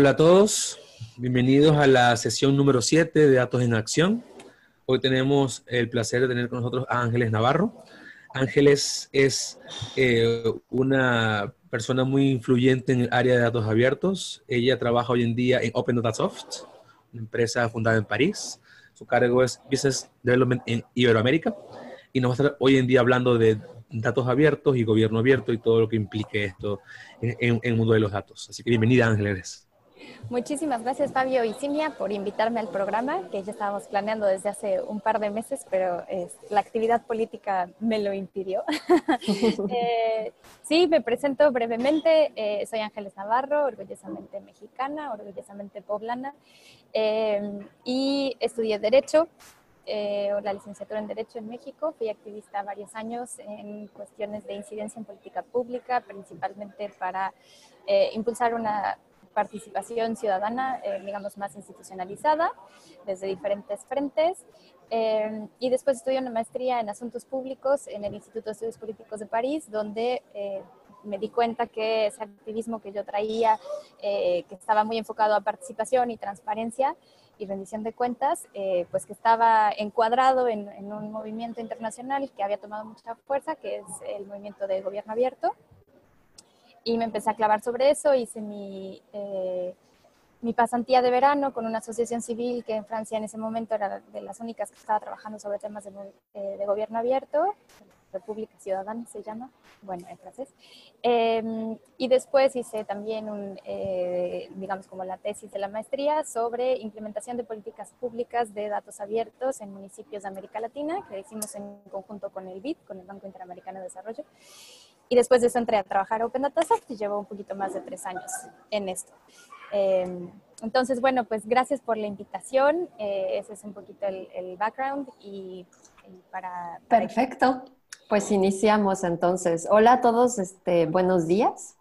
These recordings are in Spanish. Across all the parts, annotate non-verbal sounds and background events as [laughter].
Hola a todos, bienvenidos a la sesión número 7 de Datos en Acción. Hoy tenemos el placer de tener con nosotros a Ángeles Navarro. Ángeles es eh, una persona muy influyente en el área de datos abiertos. Ella trabaja hoy en día en Open Data Soft, una empresa fundada en París. Su cargo es Business Development en Iberoamérica y nos va a estar hoy en día hablando de datos abiertos y gobierno abierto y todo lo que implique esto en, el mundo de los datos. Así que bienvenida, Ángeles. Muchísimas gracias Fabio y Cinia por invitarme al programa que ya estábamos planeando desde hace un par de meses, pero la actividad política me lo impidió. [laughs] Eh, sí, me presento brevemente. Eh, soy Ángeles Navarro, orgullosamente mexicana, orgullosamente poblana eh, y estudié Derecho. la licenciatura en Derecho en México. Fui activista varios años en cuestiones de incidencia en política pública, principalmente para impulsar una participación ciudadana, eh, digamos, más institucionalizada, desde diferentes frentes. Eh, y después estudié una maestría en asuntos públicos en el Instituto de Estudios Políticos de París, donde eh, me di cuenta que ese activismo que yo traía, que estaba muy enfocado a participación y transparencia y rendición de cuentas, pues que estaba encuadrado en, un movimiento internacional que había tomado mucha fuerza, que es el movimiento de gobierno abierto y me empecé a clavar sobre eso, hice mi, eh, mi pasantía de verano con una asociación civil que en Francia en ese momento era de las únicas que estaba trabajando sobre temas de, eh, de gobierno abierto, República Ciudadana se llama, bueno, en francés. Em, y después hice también un, eh, digamos, como la tesis de la maestría sobre implementación de políticas públicas de datos abiertos en municipios de América Latina, que hicimos en conjunto con el BID, con el Banco Interamericano de Desarrollo. Y después de eso entré a trabajar a Open Data Soft y llevo un poquito más de tres años en esto. Em, entonces, bueno, pues gracias por la invitación. Eh, ese es un poquito el, background y, para, Perfecto. Pues iniciamos entonces. Hola a todos, este, buenos días,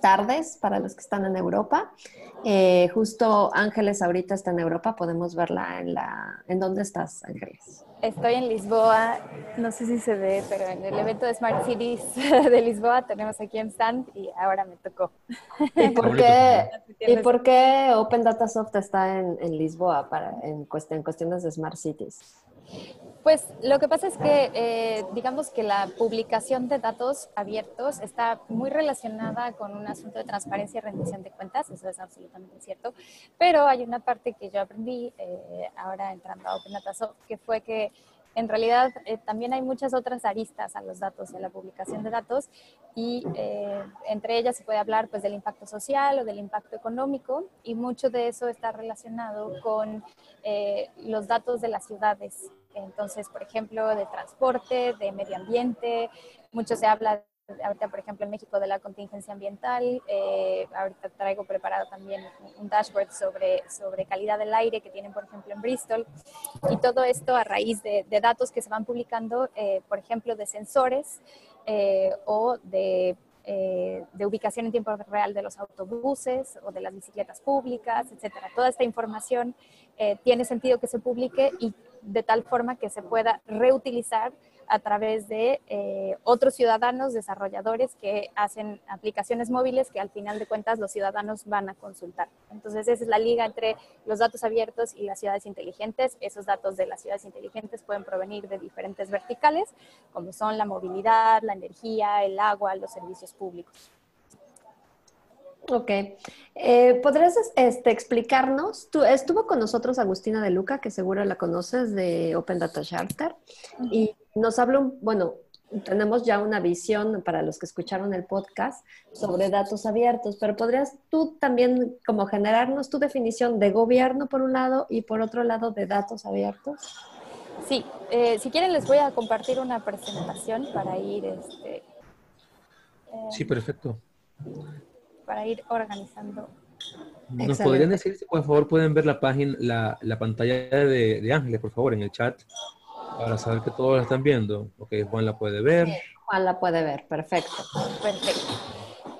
tardes para los que están en Europa. Eh, justo Ángeles ahorita está en Europa, podemos verla en la... ¿En dónde estás, Ángeles? Estoy en Lisboa, no sé si se ve, pero en el evento de Smart Cities [laughs] de Lisboa tenemos aquí en stand y ahora me tocó. ¿Y [laughs] por qué, ¿y por qué Open Data Soft está en, en Lisboa para, en, en cuestiones de Smart Cities? Pues lo que pasa es que, eh, digamos que la publicación de datos abiertos está muy relacionada con un asunto de transparencia y rendición de cuentas, eso es absolutamente cierto, pero hay una parte que yo aprendí eh, ahora entrando a Open Data Soft, que fue que en realidad eh, también hay muchas otras aristas a los datos y a la publicación de datos y eh, entre ellas se puede hablar pues del impacto social o del impacto económico y mucho de eso está relacionado con eh, los datos de las ciudades. Entonces, por ejemplo, de transporte, de medio ambiente, mucho se habla ahorita, por ejemplo, en México de la contingencia ambiental. Eh, ahorita traigo preparado también un dashboard sobre, sobre calidad del aire que tienen, por ejemplo, en Bristol. Y todo esto a raíz de, datos que se van publicando, eh, por ejemplo, de sensores eh, o de, de, ubicación en tiempo real de los autobuses o de las bicicletas públicas, etcétera. Toda esta información tiene sentido que se publique y de tal forma que se pueda reutilizar a través de eh, otros ciudadanos desarrolladores que hacen aplicaciones móviles que al final de cuentas los ciudadanos van a consultar. Entonces esa es la liga entre los datos abiertos y las ciudades inteligentes. Esos datos de las ciudades inteligentes pueden provenir de diferentes verticales, como son la movilidad, la energía, el agua, los servicios públicos. Ok. Eh, ¿Podrías este, explicarnos? Tú, estuvo con nosotros Agustina de Luca, que seguro la conoces de Open Data Charter, y nos habló, bueno, tenemos ya una visión para los que escucharon el podcast sobre datos abiertos, pero podrías tú también como generarnos tu definición de gobierno por un lado y por otro lado de datos abiertos. Sí, eh, si quieren les voy a compartir una presentación para ir, este, sí, perfecto para ir organizando. ¿Nos podrían decir si por favor pueden ver la página, la, la pantalla de, de, Ángeles, por favor, en el chat, para saber que todos la están viendo? Ok, Juan la puede ver. Juan la puede ver, perfecto. Perfecto.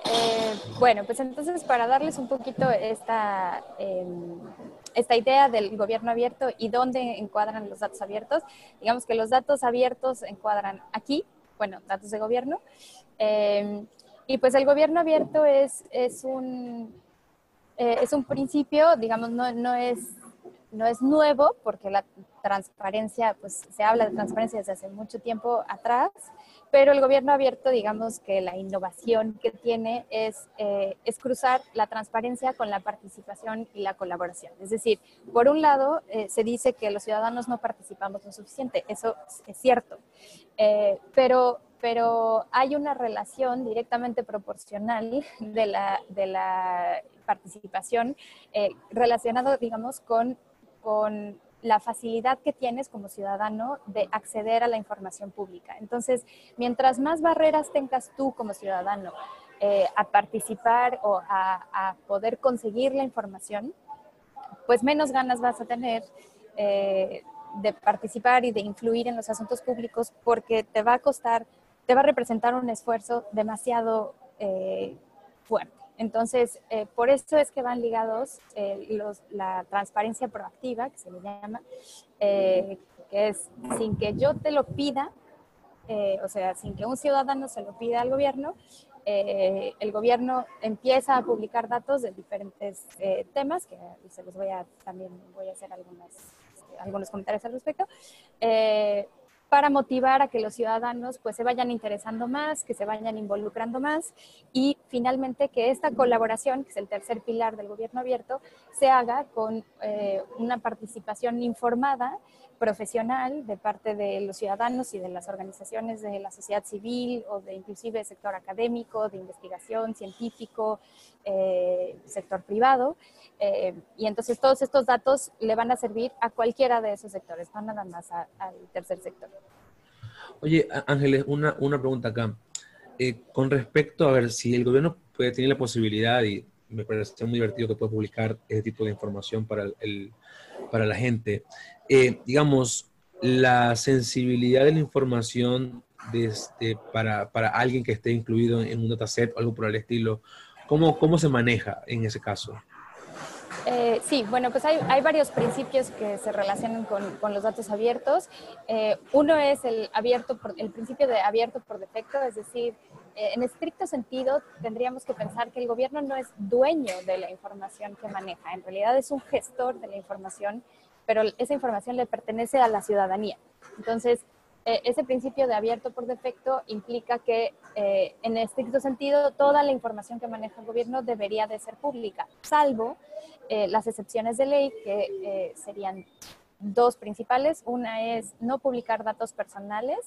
Eh, bueno, pues entonces para darles un poquito esta, em, esta idea del gobierno abierto y dónde encuadran los datos abiertos, digamos que los datos abiertos encuadran aquí, bueno, datos de gobierno, eh, y pues el gobierno abierto es, es un, Eh, es un principio, digamos, no, no, es, no es nuevo porque la transparencia, pues se habla de transparencia desde hace mucho tiempo atrás, pero el gobierno abierto, digamos que la innovación que tiene es, eh, es cruzar la transparencia con la participación y la colaboración. Es decir, por un lado, eh, se dice que los ciudadanos no participamos lo suficiente, eso es cierto, eh, pero, pero hay una relación directamente proporcional de la, de la participación relacionado, digamos, con, con la facilidad que tienes como ciudadano de acceder a la información pública. Entonces, mientras más barreras tengas tú como ciudadano eh, a participar o a, poder conseguir la información, pues menos ganas vas a tener eh, de participar y de influir en los asuntos públicos porque te va a costar, te va a representar un esfuerzo demasiado eh, fuerte. Entonces, eh, por eso es que van ligados eh, la transparencia proactiva, que se le llama, que es sin que yo te lo pida, o sea, sin que un ciudadano se lo pida al gobierno, el gobierno empieza a publicar datos de diferentes temas, que se los voy a, también voy a hacer algunos comentarios al respecto, para motivar a que los ciudadanos pues se vayan interesando más, que se vayan involucrando más y finalmente que esta colaboración, que es el tercer pilar del gobierno abierto, se haga con eh, una participación informada profesional de parte de los ciudadanos y de las organizaciones de la sociedad civil o de inclusive sector académico, de investigación, científico, eh, sector privado. Eh, y entonces todos estos datos le van a servir a cualquiera de esos sectores, no nada más al tercer sector. Oye, Ángeles, una, una pregunta acá. Eh, con respecto a ver si el gobierno puede tener la posibilidad, y me parece muy divertido que pueda publicar ese tipo de información para el para la gente. Eh, digamos, la sensibilidad de la información este, para, para, alguien que esté incluido en un dataset o algo por el estilo, ¿cómo, cómo se maneja en ese caso? Eh, sí, bueno, pues hay, hay, varios principios que se relacionan con, con los datos abiertos. Eh, uno es el, abierto por, el principio de abierto por defecto, es decir, eh, en estricto sentido tendríamos que pensar que el gobierno no es dueño de la información que maneja, en realidad es un gestor de la información, pero esa información le pertenece a la ciudadanía. Entonces, eh, ese principio de abierto por defecto implica que, eh, en estricto sentido, toda la información que maneja el gobierno debería de ser pública, salvo eh, las excepciones de ley, que serían dos principales. Una es no publicar datos personales.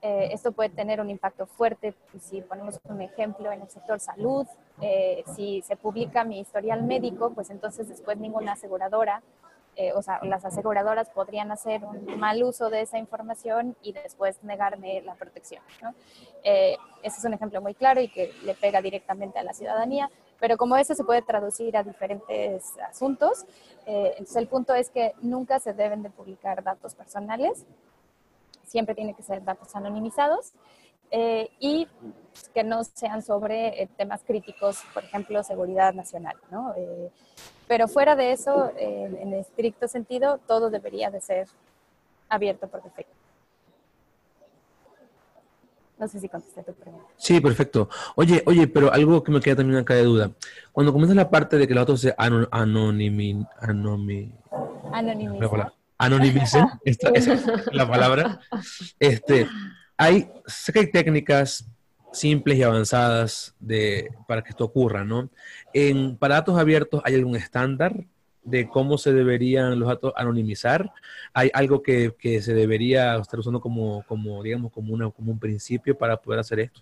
esto puede tener un impacto fuerte, si ponemos un ejemplo en el sector salud, si se publica mi historial médico, pues entonces después ninguna aseguradora eh, o sea, las aseguradoras podrían hacer un mal uso de esa información y después negarme la protección. ¿no? Eh, ese es un ejemplo muy claro y que le pega directamente a la ciudadanía, pero como eso se puede traducir a diferentes asuntos, eh, entonces el punto es que nunca se deben de publicar datos personales, siempre tiene que ser datos anonimizados. Y que no sean sobre temas críticos, por ejemplo, seguridad nacional. ¿no? Pero fuera de eso, en estricto sentido, todo debería de ser abierto por defecto. No sé si contesté tu pregunta. Sí, perfecto. Oye, oye, pero algo que me queda también acá de duda. Cuando comienza la parte de que los datos se anonimizan, anonimicen, esta, esa es la palabra. Este, hay, sé que hay técnicas simples y avanzadas de, para que esto ocurra, ¿no? En, para datos abiertos, ¿hay algún estándar de cómo se deberían los datos anonimizar? ¿Hay algo que, que se debería estar usando como, como digamos, como, una, como un principio para poder hacer esto?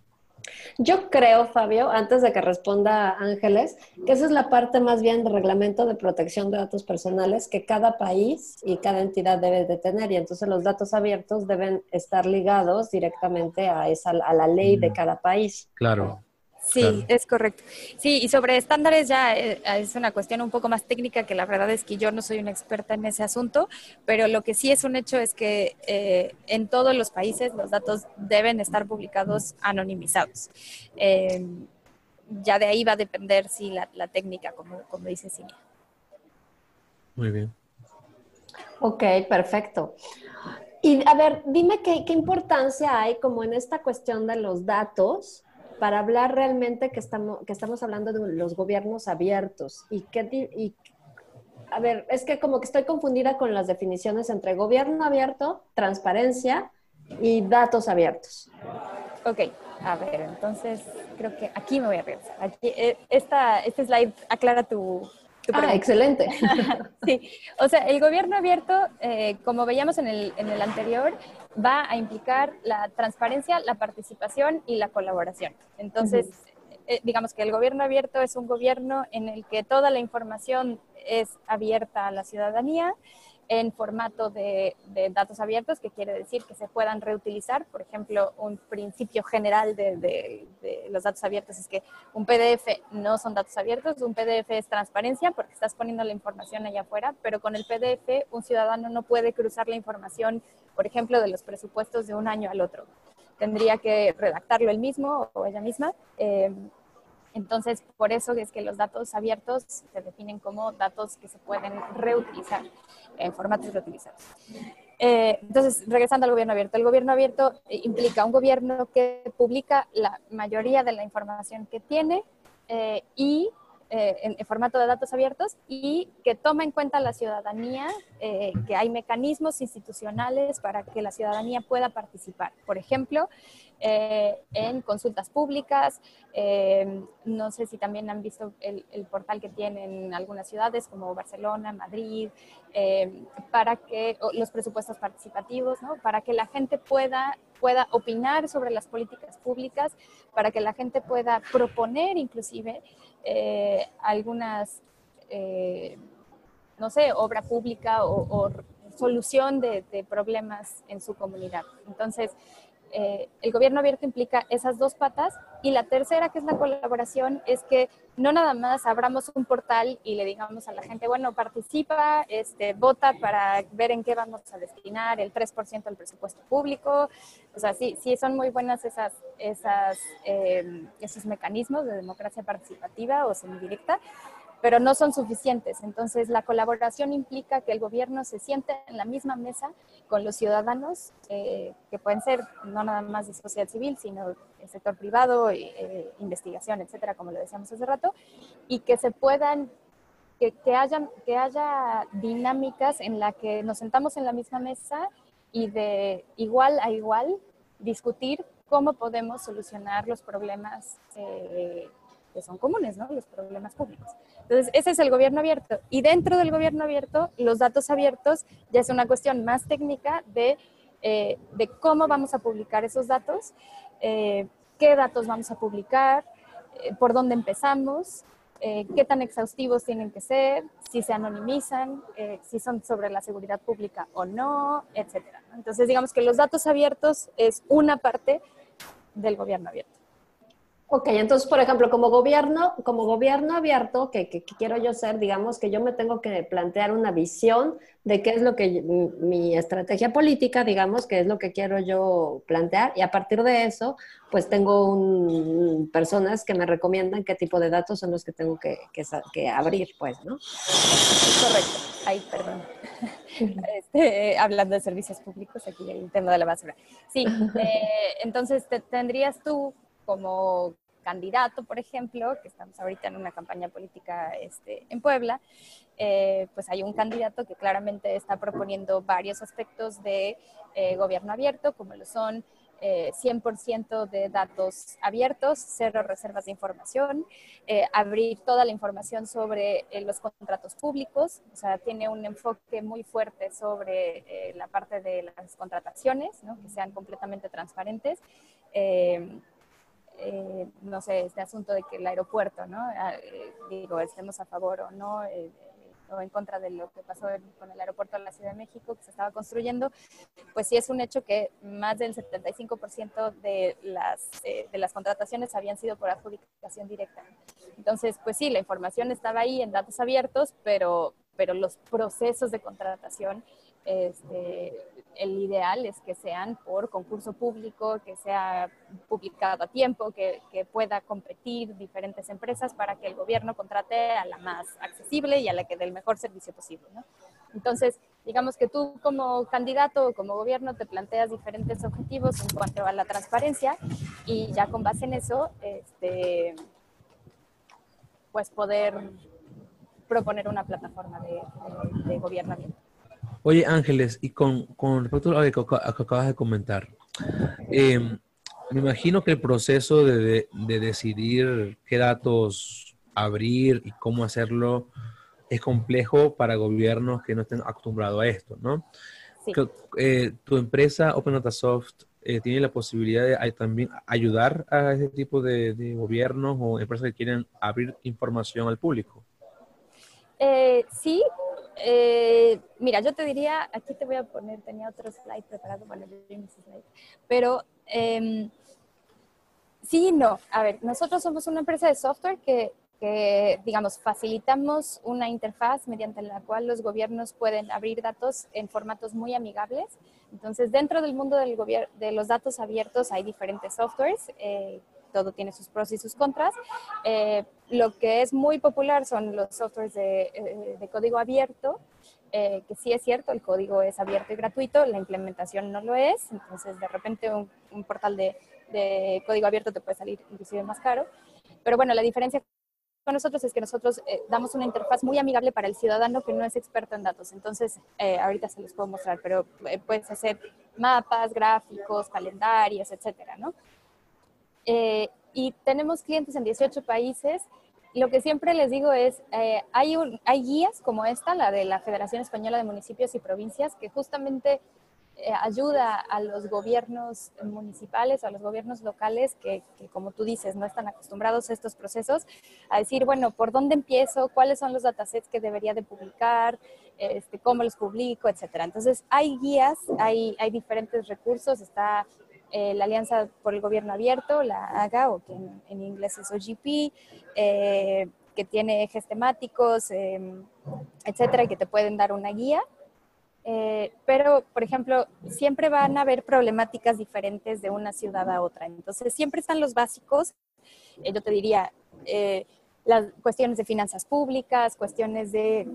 Yo creo, Fabio, antes de que responda Ángeles, que esa es la parte más bien de reglamento de protección de datos personales que cada país y cada entidad debe de tener. Y entonces los datos abiertos deben estar ligados directamente a, esa, a la ley de cada país. Claro. Sí, es correcto. Sí, y sobre estándares ya eh, es una cuestión un poco más técnica que la verdad es que yo no soy una experta en ese asunto, pero lo que sí es un hecho es que eh, en todos los países los datos deben estar publicados anonimizados. Eh, ya de ahí va a depender si la, técnica, como, como dice Cinia. Muy bien. Ok, perfecto. Y a ver, dime qué, qué importancia hay como en esta cuestión de los datos para hablar realmente que estamos, que estamos hablando de los gobiernos abiertos y qué, y, a ver, es que como que estoy confundida con las definiciones entre gobierno abierto, transparencia y datos abiertos. Ok, a ver, entonces creo que aquí me voy a regresar. Aquí, eh, esta, este slide aclara tu, ah, excelente. [laughs] sí, o sea, el gobierno abierto, eh, como veíamos en el, en el anterior, va a implicar la transparencia, la participación y la colaboración. Entonces, eh, digamos que el gobierno abierto es un gobierno en el que toda la información es abierta a la ciudadanía en formato de, datos abiertos, que quiere decir que se puedan reutilizar. Por ejemplo, un principio general de, los datos abiertos es que un PDF no son datos abiertos, un PDF es transparencia porque estás poniendo la información allá afuera, pero con el PDF un ciudadano no puede cruzar la información, por ejemplo, de los presupuestos de un año al otro. Tendría que redactarlo él mismo o ella misma. Eh, entonces, por eso es que los datos abiertos se definen como datos que se pueden reutilizar en formatos reutilizados. Eh, entonces, regresando al gobierno abierto, el gobierno abierto implica un gobierno que publica la mayoría de la información que tiene eh, y eh, en, formato de datos abiertos y que toma en cuenta la ciudadanía, eh, que hay mecanismos institucionales para que la ciudadanía pueda participar. Por ejemplo, eh, en consultas públicas, no sé si también han visto el, portal que tienen algunas ciudades como Barcelona, Madrid, para que los presupuestos participativos, ¿no? para que la gente pueda pueda opinar sobre las políticas públicas, para que la gente pueda proponer inclusive eh, algunas, eh, no sé, obra pública o, solución de, problemas en su comunidad. Entonces, eh, el gobierno abierto implica esas dos patas y la tercera, que es la colaboración, es que no nada más abramos un portal y le digamos a la gente, bueno, participa, este, vota para ver en qué vamos a destinar el 3% del presupuesto público. O sea, sí, sí son muy buenas esas, esas, em, esos mecanismos de democracia participativa o semidirecta, pero no son suficientes. Entonces, la colaboración implica que el gobierno se siente en la misma mesa con los ciudadanos, eh, que pueden ser no nada más de sociedad civil, sino el sector privado, eh, investigación, etcétera, como lo decíamos hace rato, y que se puedan, que, que, haya, que haya dinámicas en la que nos sentamos en la misma mesa y de igual a igual discutir cómo podemos solucionar los problemas eh, que son comunes, ¿no? Los problemas públicos. Entonces, ese es el gobierno abierto. Y dentro del gobierno abierto, los datos abiertos ya es una cuestión más técnica de, eh, de cómo vamos a publicar esos datos, eh, qué datos vamos a publicar, eh, por dónde empezamos, qué tan exhaustivos tienen que ser, si se anonimizan, si son sobre la seguridad pública o no, etc. Entonces, digamos que los datos abiertos es una parte del gobierno abierto. Ok, entonces, por ejemplo, como gobierno, como gobierno abierto, que, quiero yo ser, digamos que yo me tengo que plantear una visión de qué es lo que mi, estrategia política, digamos, qué es lo que quiero yo plantear, y a partir de eso, pues tengo un, personas que me recomiendan qué tipo de datos son los que tengo que, que, abrir, pues, ¿no? Correcto. Ay, perdón. Este, hablando de servicios públicos, aquí hay el tema de la basura. Sí, eh, entonces te, tendrías tú como candidato, por ejemplo, que estamos ahorita en una campaña política este, en Puebla, eh, pues hay un candidato que claramente está proponiendo varios aspectos de eh, gobierno abierto, como lo son 100% eh, de datos abiertos, cero reservas de información, abrir toda la información sobre los contratos públicos, o sea, tiene un enfoque muy fuerte sobre la parte de las contrataciones, ¿no? que sean completamente transparentes. Eh, no sé, este asunto de que el aeropuerto, ¿no? Ah, eh, digo, estemos a favor o no, eh, o en contra de lo que pasó con el aeropuerto de la Ciudad de México que se estaba construyendo, pues sí es un hecho que más del 75% de las, de las contrataciones habían sido por adjudicación directa. Entonces, pues sí, la información estaba ahí en datos abiertos, pero, pero los procesos de contratación este, el ideal es que sean por concurso público, que sea publicado a tiempo, que, pueda competir diferentes empresas para que el gobierno contrate a la más accesible y a la que dé el mejor servicio posible. Entonces, digamos que tú como candidato o como gobierno te planteas diferentes objetivos en cuanto a la transparencia y ya con base en eso, este, pues poder proponer una plataforma de, de, gobierno. Oye, Ángeles, y con, con respecto a lo que, acabas de comentar, eh, me imagino que el proceso de, de, decidir qué datos abrir y cómo hacerlo es complejo para gobiernos que no estén acostumbrados a esto, ¿no? Sí. Eh, tu empresa Open Data Soft eh, tiene la posibilidad de también ayudar a ese tipo de, de, gobiernos o empresas que quieren abrir información al público. Eh, mira, yo te diría, aquí te voy a poner, tenía otro slide preparado, bueno, yo mis slide, pero eh, sí, no. A ver, nosotros somos una empresa de software que, que, digamos, facilitamos una interfaz mediante la cual los gobiernos pueden abrir datos en formatos muy amigables. Entonces, dentro del mundo del de los datos abiertos hay diferentes softwares. Eh, todo tiene sus pros y sus contras. Eh, lo que es muy popular son los softwares de, eh, de código abierto, eh, que sí es cierto, el código es abierto y gratuito, la implementación no lo es, entonces de repente un, portal de, de, código abierto te puede salir inclusive más caro. Pero bueno, la diferencia con nosotros es que nosotros eh, damos una interfaz muy amigable para el ciudadano que no es experto en datos. Entonces, eh, ahorita se los puedo mostrar, pero eh, puedes hacer mapas, gráficos, calendarios, etcétera, ¿no? Y tenemos clientes en 18 países lo que siempre les digo es, eh, hay, un, hay guías como esta, la de la Federación Española de Municipios y Provincias, que justamente eh, ayuda a los gobiernos municipales a los gobiernos locales que, que, como tú dices, no están acostumbrados a estos procesos, a decir, bueno, ¿por dónde empiezo? ¿Cuáles son los datasets que debería de publicar? Este, ¿Cómo los publico? Etcétera. Entonces, hay guías, hay, hay diferentes recursos, está eh, la Alianza por el Gobierno Abierto, la AGA, o que en, en inglés es OGP, eh, que tiene ejes temáticos, eh, etcétera, que te pueden dar una guía. Eh, pero, por ejemplo, siempre van a haber problemáticas diferentes de una ciudad a otra. Entonces, siempre están los básicos. Eh, yo te diría, las cuestiones de finanzas públicas, cuestiones de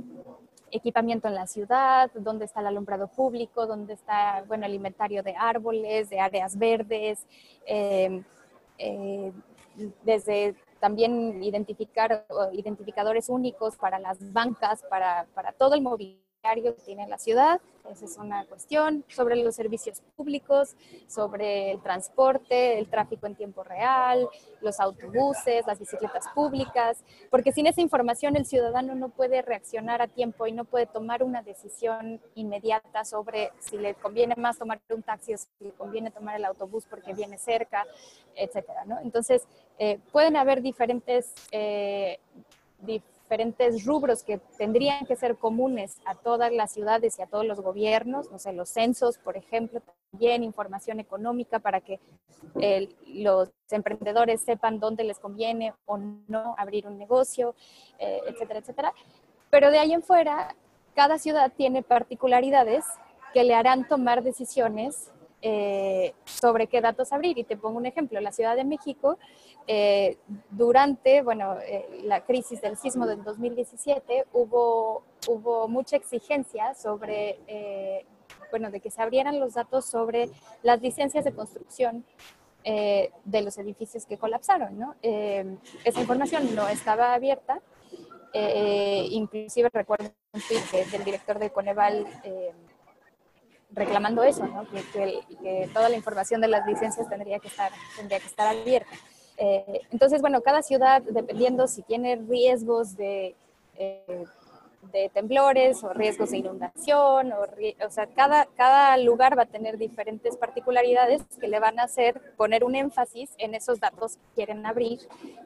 equipamiento en la ciudad, dónde está el alumbrado público, dónde está, bueno, el inventario de árboles, de áreas verdes, eh, eh, desde también identificar identificadores únicos para las bancas, para, para todo el mobiliario que tiene la ciudad. Esa es una cuestión sobre los servicios públicos, sobre el transporte, el tráfico en tiempo real, los autobuses, las bicicletas públicas, porque sin esa información el ciudadano no puede reaccionar a tiempo y no puede tomar una decisión inmediata sobre si le conviene más tomar un taxi o si le conviene tomar el autobús porque viene cerca, etcétera, ¿no? Entonces, eh, pueden haber diferentes eh, diferentes rubros que tendrían que ser comunes a todas las ciudades y a todos los gobiernos, no sé, los censos, por ejemplo, también información económica para que eh, los emprendedores sepan dónde les conviene o no abrir un negocio, eh, etcétera, etcétera. Pero de ahí en fuera, cada ciudad tiene particularidades que le harán tomar decisiones eh, sobre qué datos abrir. Y te pongo un ejemplo, la Ciudad de México, eh, durante bueno, eh, la crisis del sismo del 2017, hubo, hubo mucha exigencia sobre, eh, bueno, de que se abrieran los datos sobre las licencias de construcción eh, de los edificios que colapsaron. ¿no? esa información no estaba abierta. inclusive recuerdo un tweet del director de Coneval reclamando eso, que, toda la información de las licencias tendría que estar, tendría que estar abierta. Eh, entonces, bueno, cada ciudad, dependiendo si tiene riesgos de, eh, de temblores o riesgos de inundación, o, o sea, cada, cada lugar va a tener diferentes particularidades que le van a hacer poner un énfasis en esos datos que quieren abrir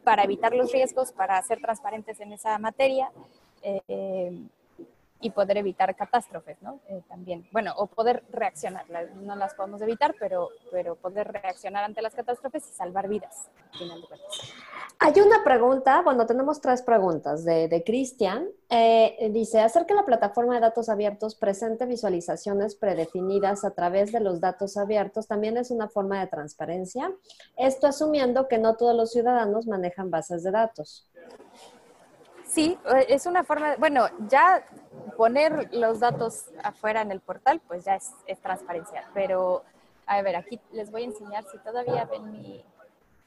para evitar los riesgos, para ser transparentes en esa materia. Eh, y poder evitar catástrofes, ¿no? Eh, también, bueno, o poder reaccionar, no las podemos evitar, pero, pero poder reaccionar ante las catástrofes y salvar vidas, al final de cuentas. Hay una pregunta, bueno, tenemos tres preguntas de, de Cristian. Eh, dice, hacer que la plataforma de datos abiertos presente visualizaciones predefinidas a través de los datos abiertos también es una forma de transparencia. Esto asumiendo que no todos los ciudadanos manejan bases de datos. Sí, eh, es una forma, de, bueno, ya poner los datos afuera en el portal, pues ya es, es transparencia, pero a ver, aquí les voy a enseñar si todavía ven mi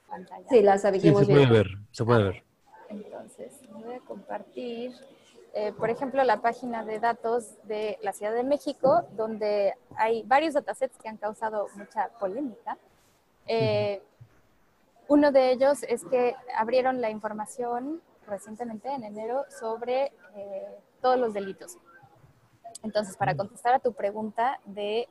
pantalla. Sí, la sí, se puede ver, se puede ver. Entonces, voy a compartir, eh, por ejemplo, la página de datos de la Ciudad de México, donde hay varios datasets que han causado mucha polémica. Eh, uno de ellos es que abrieron la información recientemente, en enero, sobre eh, todos los delitos. Entonces, para contestar a tu pregunta de,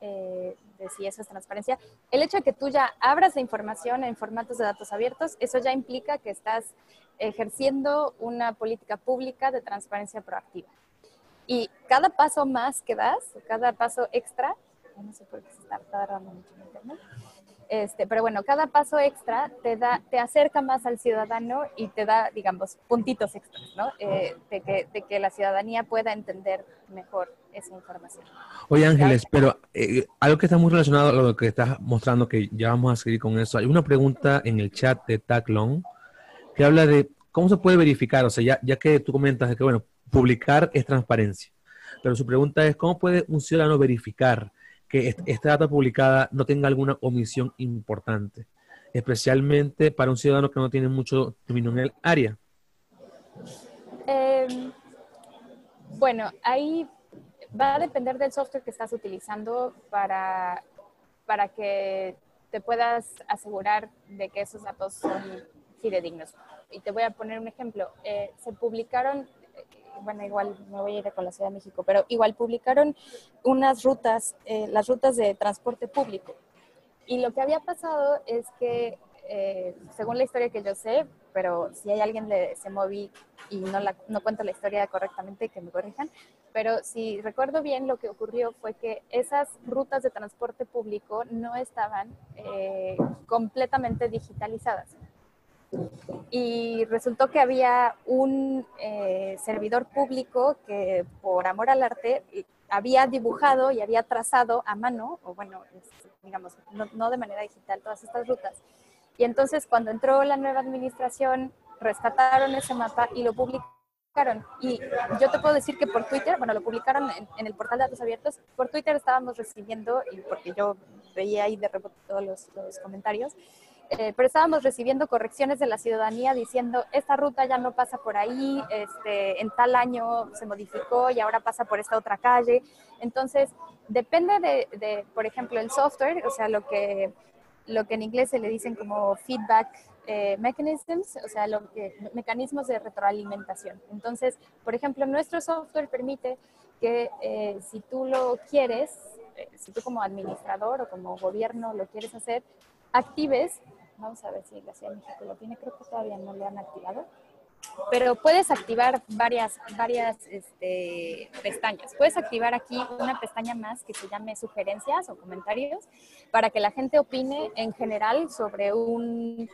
eh, de, si eso es transparencia, el hecho de que tú ya abras la información en formatos de datos abiertos, eso ya implica que estás ejerciendo una política pública de transparencia proactiva. Y cada paso más que das, cada paso extra, no sé por qué se está tardando mucho en internet, este, pero bueno, cada paso extra te, da, te acerca más al ciudadano y te da, digamos, puntitos extras, ¿no? Eh, de, que, la ciudadanía pueda entender mejor esa información. Oye Ángeles, pero eh, algo que está muy relacionado a lo que estás mostrando, que ya vamos a seguir con eso, hay una pregunta en el chat de Taclon que habla de cómo se puede verificar, o sea, ya que tú comentas que, bueno, publicar es transparencia, pero su pregunta es, ¿cómo puede un ciudadano verificar? Que esta data publicada no tenga alguna omisión importante, especialmente para un ciudadano que no tiene mucho dominio en el área? Eh, bueno, ahí va a depender del software que estás utilizando para, para que te puedas asegurar de que esos datos son fidedignos. Y te voy a poner un ejemplo. Eh, se publicaron bueno, igual me voy a ir con la Ciudad de México, pero igual publicaron unas rutas, eh, las rutas de transporte público. Y lo que había pasado es que, eh, según la historia que yo sé, pero si hay alguien de Semovi y no, la, no cuento la historia correctamente, que me corrijan, pero si recuerdo bien, lo que ocurrió fue que esas rutas de transporte público no estaban eh, completamente digitalizadas. Y resultó que había un eh, servidor público que por amor al arte había dibujado y había trazado a mano, o bueno, digamos, no, no, de manera digital, todas estas rutas. Y entonces cuando entró la nueva administración, rescataron ese mapa y lo publicaron. Y yo te puedo decir que por Twitter, bueno, lo publicaron en, en el portal de datos abiertos, por Twitter estábamos recibiendo, y porque yo veía ahí de rebote todos los, los comentarios, eh, pero estábamos recibiendo correcciones de la ciudadanía diciendo, esta ruta ya no pasa por ahí, este, en tal año se modificó y ahora pasa por esta otra calle. Entonces, depende de, de por ejemplo, el software, o sea, lo que, lo que en inglés se le dicen como feedback eh, mechanisms, o sea, lo que, mecanismos de retroalimentación. Entonces, por ejemplo, nuestro software permite que eh, si tú lo quieres, eh, si tú como administrador o como gobierno lo quieres hacer, actives Vamos a ver si la Ciudad de México lo tiene, creo que todavía no lo han activado. Pero puedes activar varias, varias este, pestañas. Puedes activar aquí una pestaña más que se llame sugerencias o comentarios para que la gente opine en general sobre un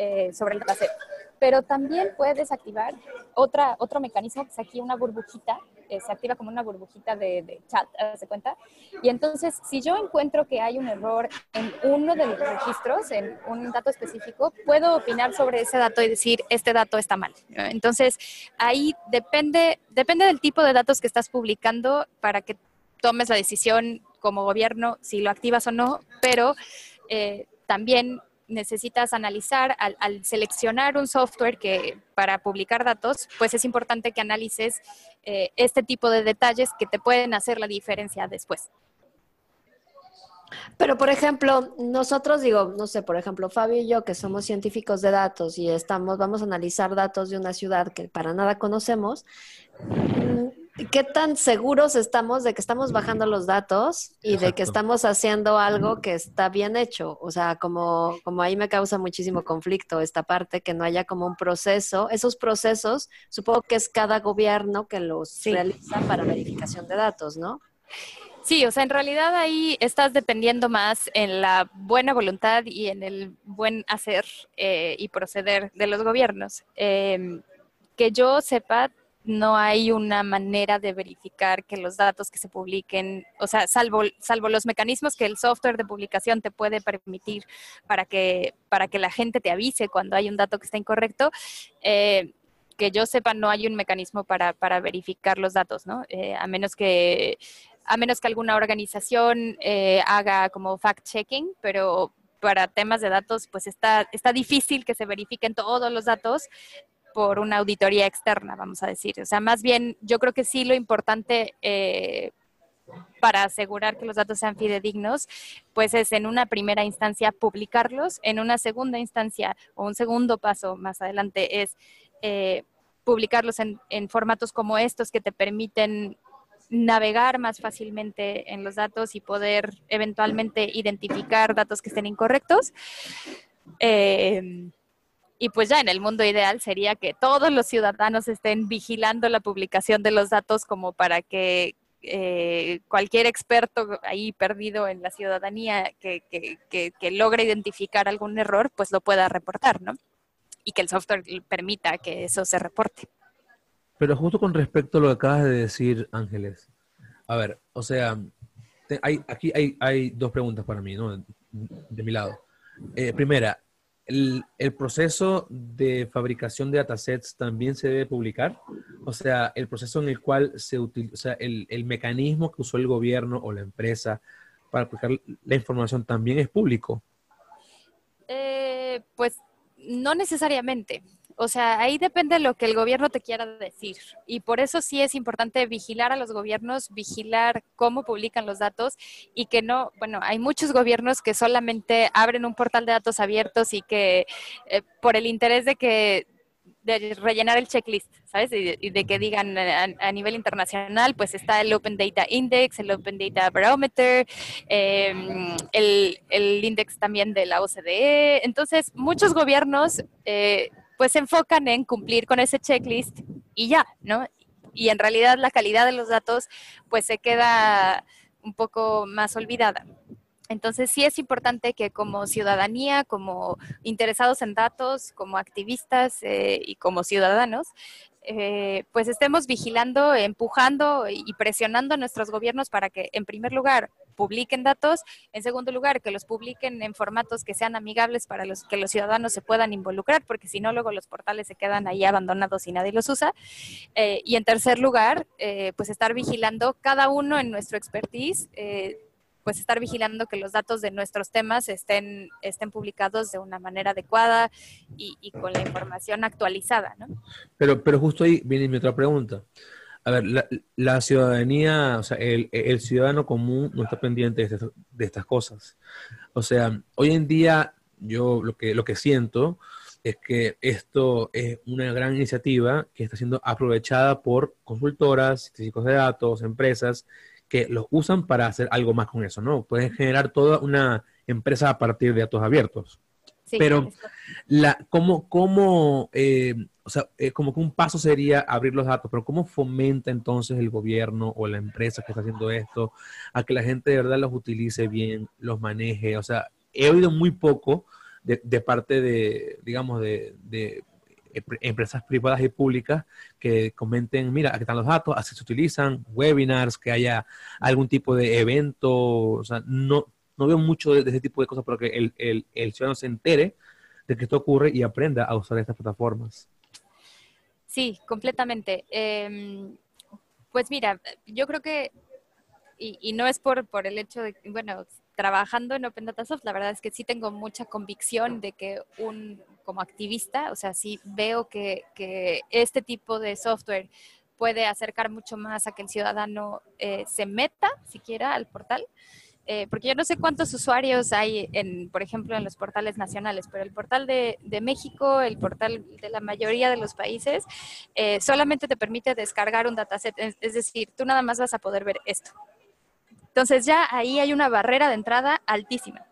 eh, sobre el trasero. Pero también puedes activar otra, otro mecanismo que es aquí una burbujita eh, se activa como una burbujita de, de chat, ¿se cuenta? Y entonces, si yo encuentro que hay un error en uno de los registros, en un dato específico, puedo opinar sobre ese dato y decir, este dato está mal. Entonces, ahí depende, depende del tipo de datos que estás publicando para que tomes la decisión como gobierno si lo activas o no, pero eh, también necesitas analizar al, al, seleccionar un software que para publicar datos, pues es importante que analices eh, este tipo de detalles que te pueden hacer la diferencia después. Pero, por ejemplo, nosotros digo, no sé, por ejemplo, Fabio y yo, que somos científicos de datos y estamos, vamos a analizar datos de una ciudad que para nada conocemos, ¿qué tan seguros estamos de que estamos bajando los datos y Exacto. de que estamos haciendo algo que está bien hecho? O sea, como, como ahí me causa muchísimo conflicto esta parte, que no haya como un proceso. Esos procesos, supongo que es cada gobierno que los sí. realiza para verificación de datos, ¿no? Sí, o sea, en realidad ahí estás dependiendo más en la buena voluntad y en el buen hacer eh, y proceder de los gobiernos. Eh, que yo sepa, no hay una manera de verificar que los datos que se publiquen, o sea, salvo, salvo los mecanismos que el software de publicación te puede permitir para que, para que la gente te avise cuando hay un dato que está incorrecto, eh, que yo sepa, no hay un mecanismo para, para verificar los datos, ¿no? Eh, a menos que a menos que alguna organización eh, haga como fact-checking, pero para temas de datos, pues está, está difícil que se verifiquen todos los datos por una auditoría externa, vamos a decir. O sea, más bien, yo creo que sí lo importante eh, para asegurar que los datos sean fidedignos, pues es en una primera instancia publicarlos, en una segunda instancia o un segundo paso más adelante es eh, publicarlos en, formatos como estos que te permiten navegar más fácilmente en los datos y poder eventualmente identificar datos que estén incorrectos. Eh, y pues ya en el mundo ideal sería que todos los ciudadanos estén vigilando la publicación de los datos como para que eh, cualquier experto ahí perdido en la ciudadanía que, que, que, logre identificar algún error, pues lo pueda reportar, ¿no? Y que el software permita que eso se reporte. Pero justo con respecto a lo que acabas de decir, Ángeles, a ver, o sea, hay, aquí hay, hay, dos preguntas para mí, ¿no? De, mi lado. Eh, primera, el, proceso de fabricación de datasets también se debe publicar? O sea, el proceso en el cual se utiliza, o sea, el, el, mecanismo que usó el gobierno o la empresa para publicar la información también es público. Eh, pues no necesariamente. O sea, ahí depende de lo que el gobierno te quiera decir. Y por eso sí es importante vigilar a los gobiernos, vigilar cómo publican los datos y que no, bueno, hay muchos gobiernos que solamente abren un portal de datos abiertos y que eh, por el interés de que de rellenar el checklist, ¿sabes? Y de, que digan a, nivel internacional, pues está el Open Data Index, el Open Data Barometer, em, el, el, index también de la OCDE. Entonces, muchos gobiernos eh, pues se enfocan en cumplir con ese checklist y ya, ¿no? Y en realidad la calidad de los datos pues se queda un poco más olvidada. Entonces sí es importante que como ciudadanía, como interesados en datos, como activistas eh, y como ciudadanos, eh, pues estemos vigilando, empujando y presionando a nuestros gobiernos para que, en primer lugar, publiquen datos, en segundo lugar, que los publiquen en formatos que sean amigables para los que los ciudadanos se puedan involucrar, porque si no, luego los portales se quedan ahí abandonados y nadie los usa. Eh, y en tercer lugar, eh, pues estar vigilando cada uno en nuestro expertise pues estar vigilando que los datos de nuestros temas estén, estén publicados de una manera adecuada y, con la información actualizada, ¿no? Pero, pero justo ahí viene mi otra pregunta. A ver, la, ciudadanía, o sea, el, el, ciudadano común no está pendiente de, estas, de estas cosas. O sea, hoy en día yo lo que, lo que siento es que esto es una gran iniciativa que está siendo aprovechada por consultoras, científicos de datos, empresas que los usan para hacer algo más con eso, ¿no? Pueden generar toda una empresa a partir de datos abiertos. Pero, la, ¿cómo, cómo eh, o sea, eh, como que un paso sería abrir los datos, pero ¿cómo fomenta entonces el gobierno o la empresa que está haciendo esto a que la gente de verdad los utilice bien, los maneje? O sea, he oído muy poco de, de parte de, digamos, de, de empresas privadas y públicas que comenten, mira, aquí están los datos, así se utilizan, webinars, que haya algún tipo de evento, o sea, no, no veo mucho de, ese tipo de cosas para que el, el, ciudadano se entere de que esto ocurre y aprenda a usar estas plataformas. Sí, completamente. Eh, pues mira, yo creo que, y, y no es por, por el hecho de, bueno, trabajando en Open Data Soft, la verdad es que sí tengo mucha convicción de que un, como activista, o sea, sí veo que, este tipo de software puede acercar mucho más a que el ciudadano eh, se meta siquiera al portal. Eh, porque yo no sé cuántos usuarios hay, en, por ejemplo, en los portales nacionales, pero el portal de, de México, el portal de la mayoría de los países, eh, solamente te permite descargar un dataset. Es, es decir, tú nada más vas a poder ver esto. Entonces ya ahí hay una barrera de entrada altísima.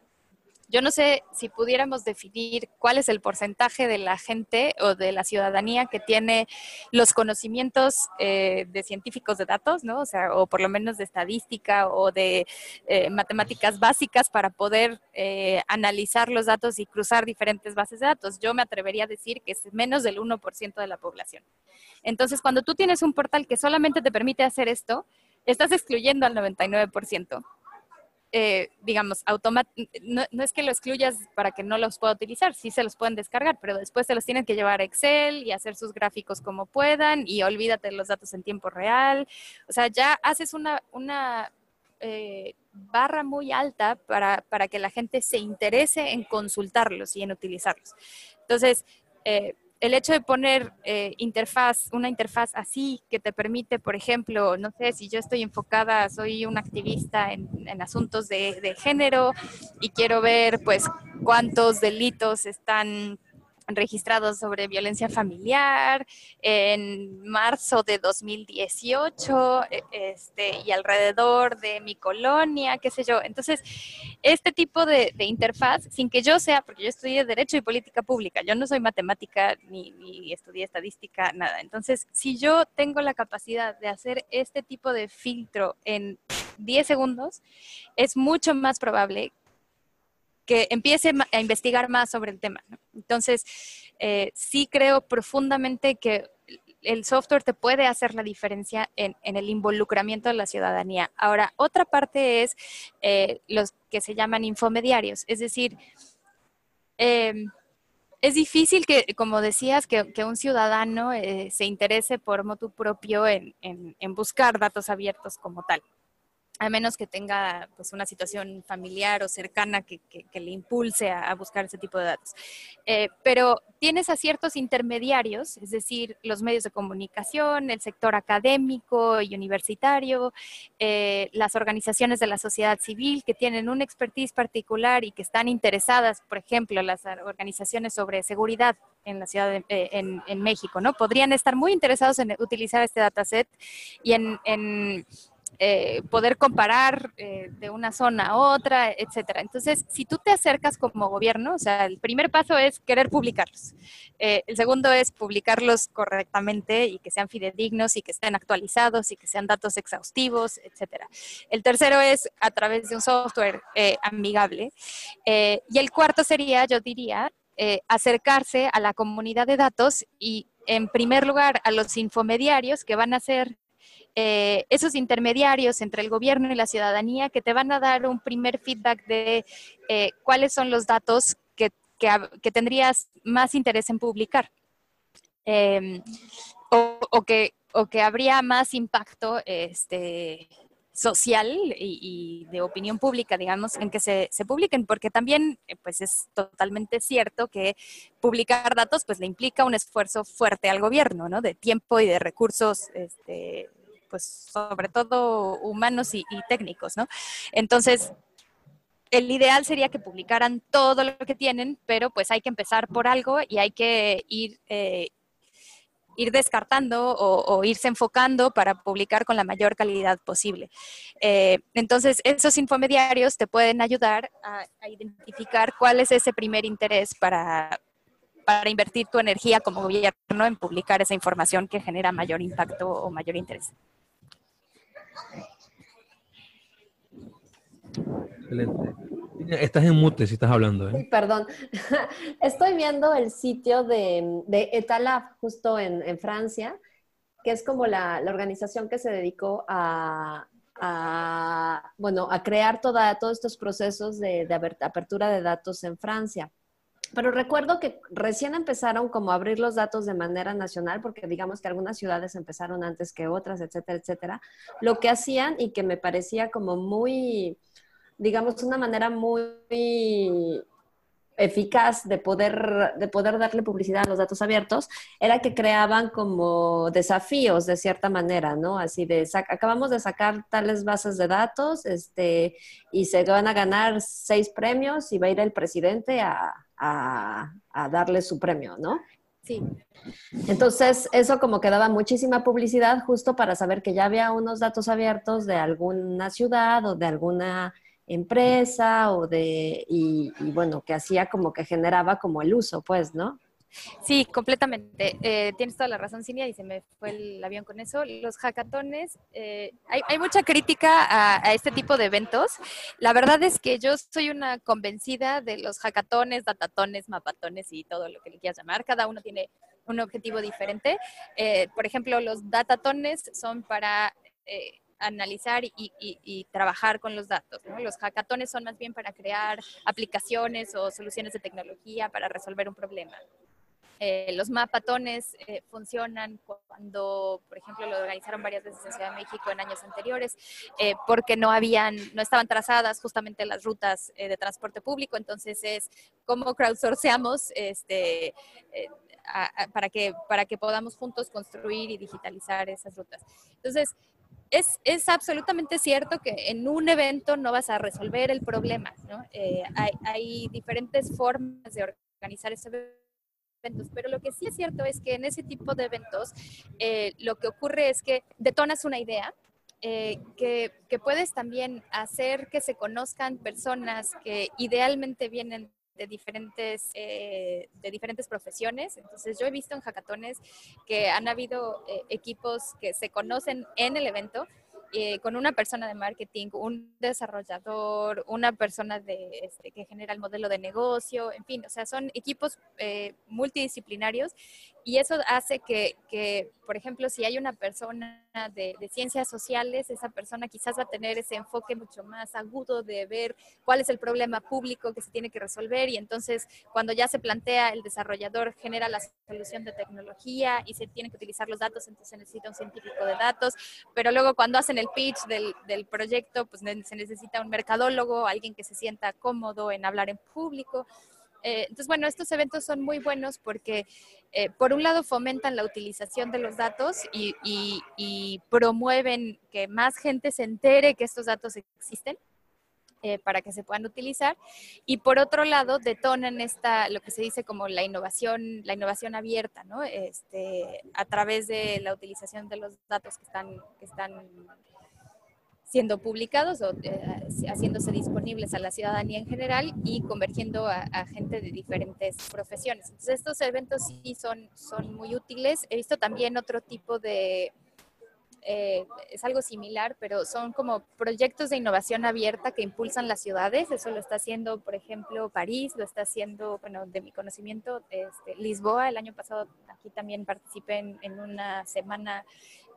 Yo no sé si pudiéramos definir cuál es el porcentaje de la gente o de la ciudadanía que tiene los conocimientos eh, de científicos de datos, ¿no? O sea, o por lo menos de estadística o de eh, matemáticas básicas para poder eh, analizar los datos y cruzar diferentes bases de datos. Yo me atrevería a decir que es menos del 1% de la población. Entonces, cuando tú tienes un portal que solamente te permite hacer esto, estás excluyendo al 99%. Eh, digamos, no, no, es que lo excluyas para que no los pueda utilizar, sí se los pueden descargar, pero después se los tienen que llevar a Excel y hacer sus gráficos como puedan y olvídate los datos en tiempo real. O sea, ya haces una, una eh, barra muy alta para, para, que la gente se interese en consultarlos y en utilizarlos. Entonces, eh, el hecho de poner eh, interfaz, una interfaz así que te permite, por ejemplo, no sé, si yo estoy enfocada, soy una activista en, asuntos de, de, género y quiero ver pues cuántos delitos están registrados sobre violencia familiar en marzo de 2018 e, este, y alrededor de mi colonia, qué sé yo. Entonces, este tipo de, interfaz, sin que yo sea, porque yo estudié Derecho y Política Pública, yo no soy matemática ni, ni estudié estadística, nada. Entonces, si yo tengo la capacidad de hacer este tipo de filtro en 10 segundos, es mucho más probable que empiece a investigar más sobre el tema. Entonces, eh, sí creo profundamente que el software te puede hacer la diferencia en, el involucramiento de la ciudadanía. Ahora, otra parte es eh, los que se llaman infomediarios, es decir, em, es difícil que, como decías, que, un ciudadano eh, se interese por motu propio en buscar datos abiertos como tal a menos que tenga pues, una situación familiar o cercana que, le impulse a, buscar ese tipo de datos. Eh, pero tienes a ciertos intermediarios, es decir, los medios de comunicación, el sector académico y universitario, eh, las organizaciones de la sociedad civil que tienen un expertise particular y que están interesadas, por ejemplo, las organizaciones sobre seguridad en la ciudad de, eh, en, México, ¿no? Podrían estar muy interesados en utilizar este dataset y en eh, poder comparar eh, de una zona a otra, etcétera. Entonces, si tú te acercas como gobierno, o sea, el primer paso es querer publicarlos. Eh, el segundo es publicarlos correctamente y que sean fidedignos y que estén actualizados y que sean datos exhaustivos, etcétera. El tercero es a través de un software amigable. y el cuarto sería, yo diría, acercarse a la comunidad de datos y en primer lugar a los infomediarios que van a ser eh, esos intermediarios entre el gobierno y la ciudadanía que te van a dar un primer feedback de eh, cuáles son los datos que, que, tendrías más interés en publicar. Em, o, que, o que habría más impacto este, social y, de opinión pública, digamos, en que se, se, publiquen, porque también eh, pues es totalmente cierto que publicar datos pues le implica un esfuerzo fuerte al gobierno, ¿no? De tiempo y de recursos este, pues sobre todo humanos y, técnicos, ¿no? Entonces, el ideal sería que publicaran todo lo que tienen, pero pues hay que empezar por algo y hay que ir, eh, ir descartando o, irse enfocando para publicar con la mayor calidad posible. Eh, entonces, esos infomediarios te pueden ayudar a, a, identificar cuál es ese primer interés para, para invertir tu energía como gobierno en publicar esa información que genera mayor impacto o mayor interés. Excelente. Estás en mute si estás hablando. ¿eh? perdón. [laughs] Estoy viendo el sitio de, de Etalab, justo en, Francia, que es como la, organización que se dedicó a, bueno, a crear toda, todos estos procesos de, de apertura de datos en Francia. Pero recuerdo que recién empezaron como a abrir los datos de manera nacional, porque digamos que algunas ciudades empezaron antes que otras, etcétera, etcétera. Lo que hacían y que me parecía como muy, digamos, una manera muy eficaz de poder, de poder darle publicidad a los datos abiertos era que creaban como desafíos de cierta manera, ¿no? Así de, acabamos de sacar tales bases de datos este, y se van a ganar seis premios y va a ir el presidente a, a, darle su premio, ¿no? Sí. Entonces, eso como que daba muchísima publicidad justo para saber que ya había unos datos abiertos de alguna ciudad o de alguna empresa o de, y, bueno, que hacía como que generaba como el uso, pues, ¿no? Sí, completamente. Eh, tienes toda la razón, Cinia, y se me fue el avión con eso. Los hackatones, eh, hay, mucha crítica a, este tipo de eventos. La verdad es que yo soy una convencida de los hackatones, datatones, mapatones y todo lo que le quieras llamar. Cada uno tiene un objetivo diferente. Eh, por ejemplo, los datatones son para analizar y, trabajar con los datos. Los hackatones son más bien para crear aplicaciones o soluciones de tecnología para resolver un problema. Eh, los mapatones eh, funcionan cuando, por ejemplo, lo organizaron varias veces en Ciudad de México en años anteriores, eh, porque no habían, no estaban trazadas justamente las rutas de transporte público. Entonces es cómo crowdsourceamos este, para, que, para que podamos juntos construir y digitalizar esas rutas. Entonces, es, es, absolutamente cierto que en un evento no vas a resolver el problema, ¿no? hay, hay, diferentes formas de organizar ese evento pero lo que sí es cierto es que en ese tipo de eventos eh, lo que ocurre es que detonas una idea, eh, que, que, puedes también hacer que se conozcan personas que idealmente vienen de diferentes, eh, de diferentes profesiones. Entonces yo he visto en hackatones que han habido equipos que se conocen en el evento eh, con una persona de marketing, un desarrollador, una persona de, este, que genera el modelo de negocio, en fin, o sea, son equipos eh, multidisciplinarios y eso hace que, por ejemplo, si hay una persona de, de, ciencias sociales, esa persona quizás va a tener ese enfoque mucho más agudo de ver cuál es el problema público que se tiene que resolver y entonces cuando ya se plantea el desarrollador genera la solución de tecnología y se tienen que utilizar los datos, entonces se necesita un científico de datos, pero luego cuando hacen el pitch del, del proyecto, pues se necesita un mercadólogo, alguien que se sienta cómodo en hablar en público. Eh, entonces, bueno, estos eventos son muy buenos porque, eh, por un lado, fomentan la utilización de los datos y, promueven que más gente se entere que estos datos existen. Eh, para que se puedan utilizar y por otro lado detonan esta lo que se dice como la innovación la innovación abierta no este, a través de la utilización de los datos que están que están siendo publicados o eh, haciéndose disponibles a la ciudadanía en general y convergiendo a, gente de diferentes profesiones. Entonces estos eventos sí son, son muy útiles. He visto también otro tipo de, eh, es algo similar, pero son como proyectos de innovación abierta que impulsan las ciudades. Eso lo está haciendo, por ejemplo, París, lo está haciendo, bueno, de mi conocimiento, este, Lisboa. El año pasado aquí también participé en, una semana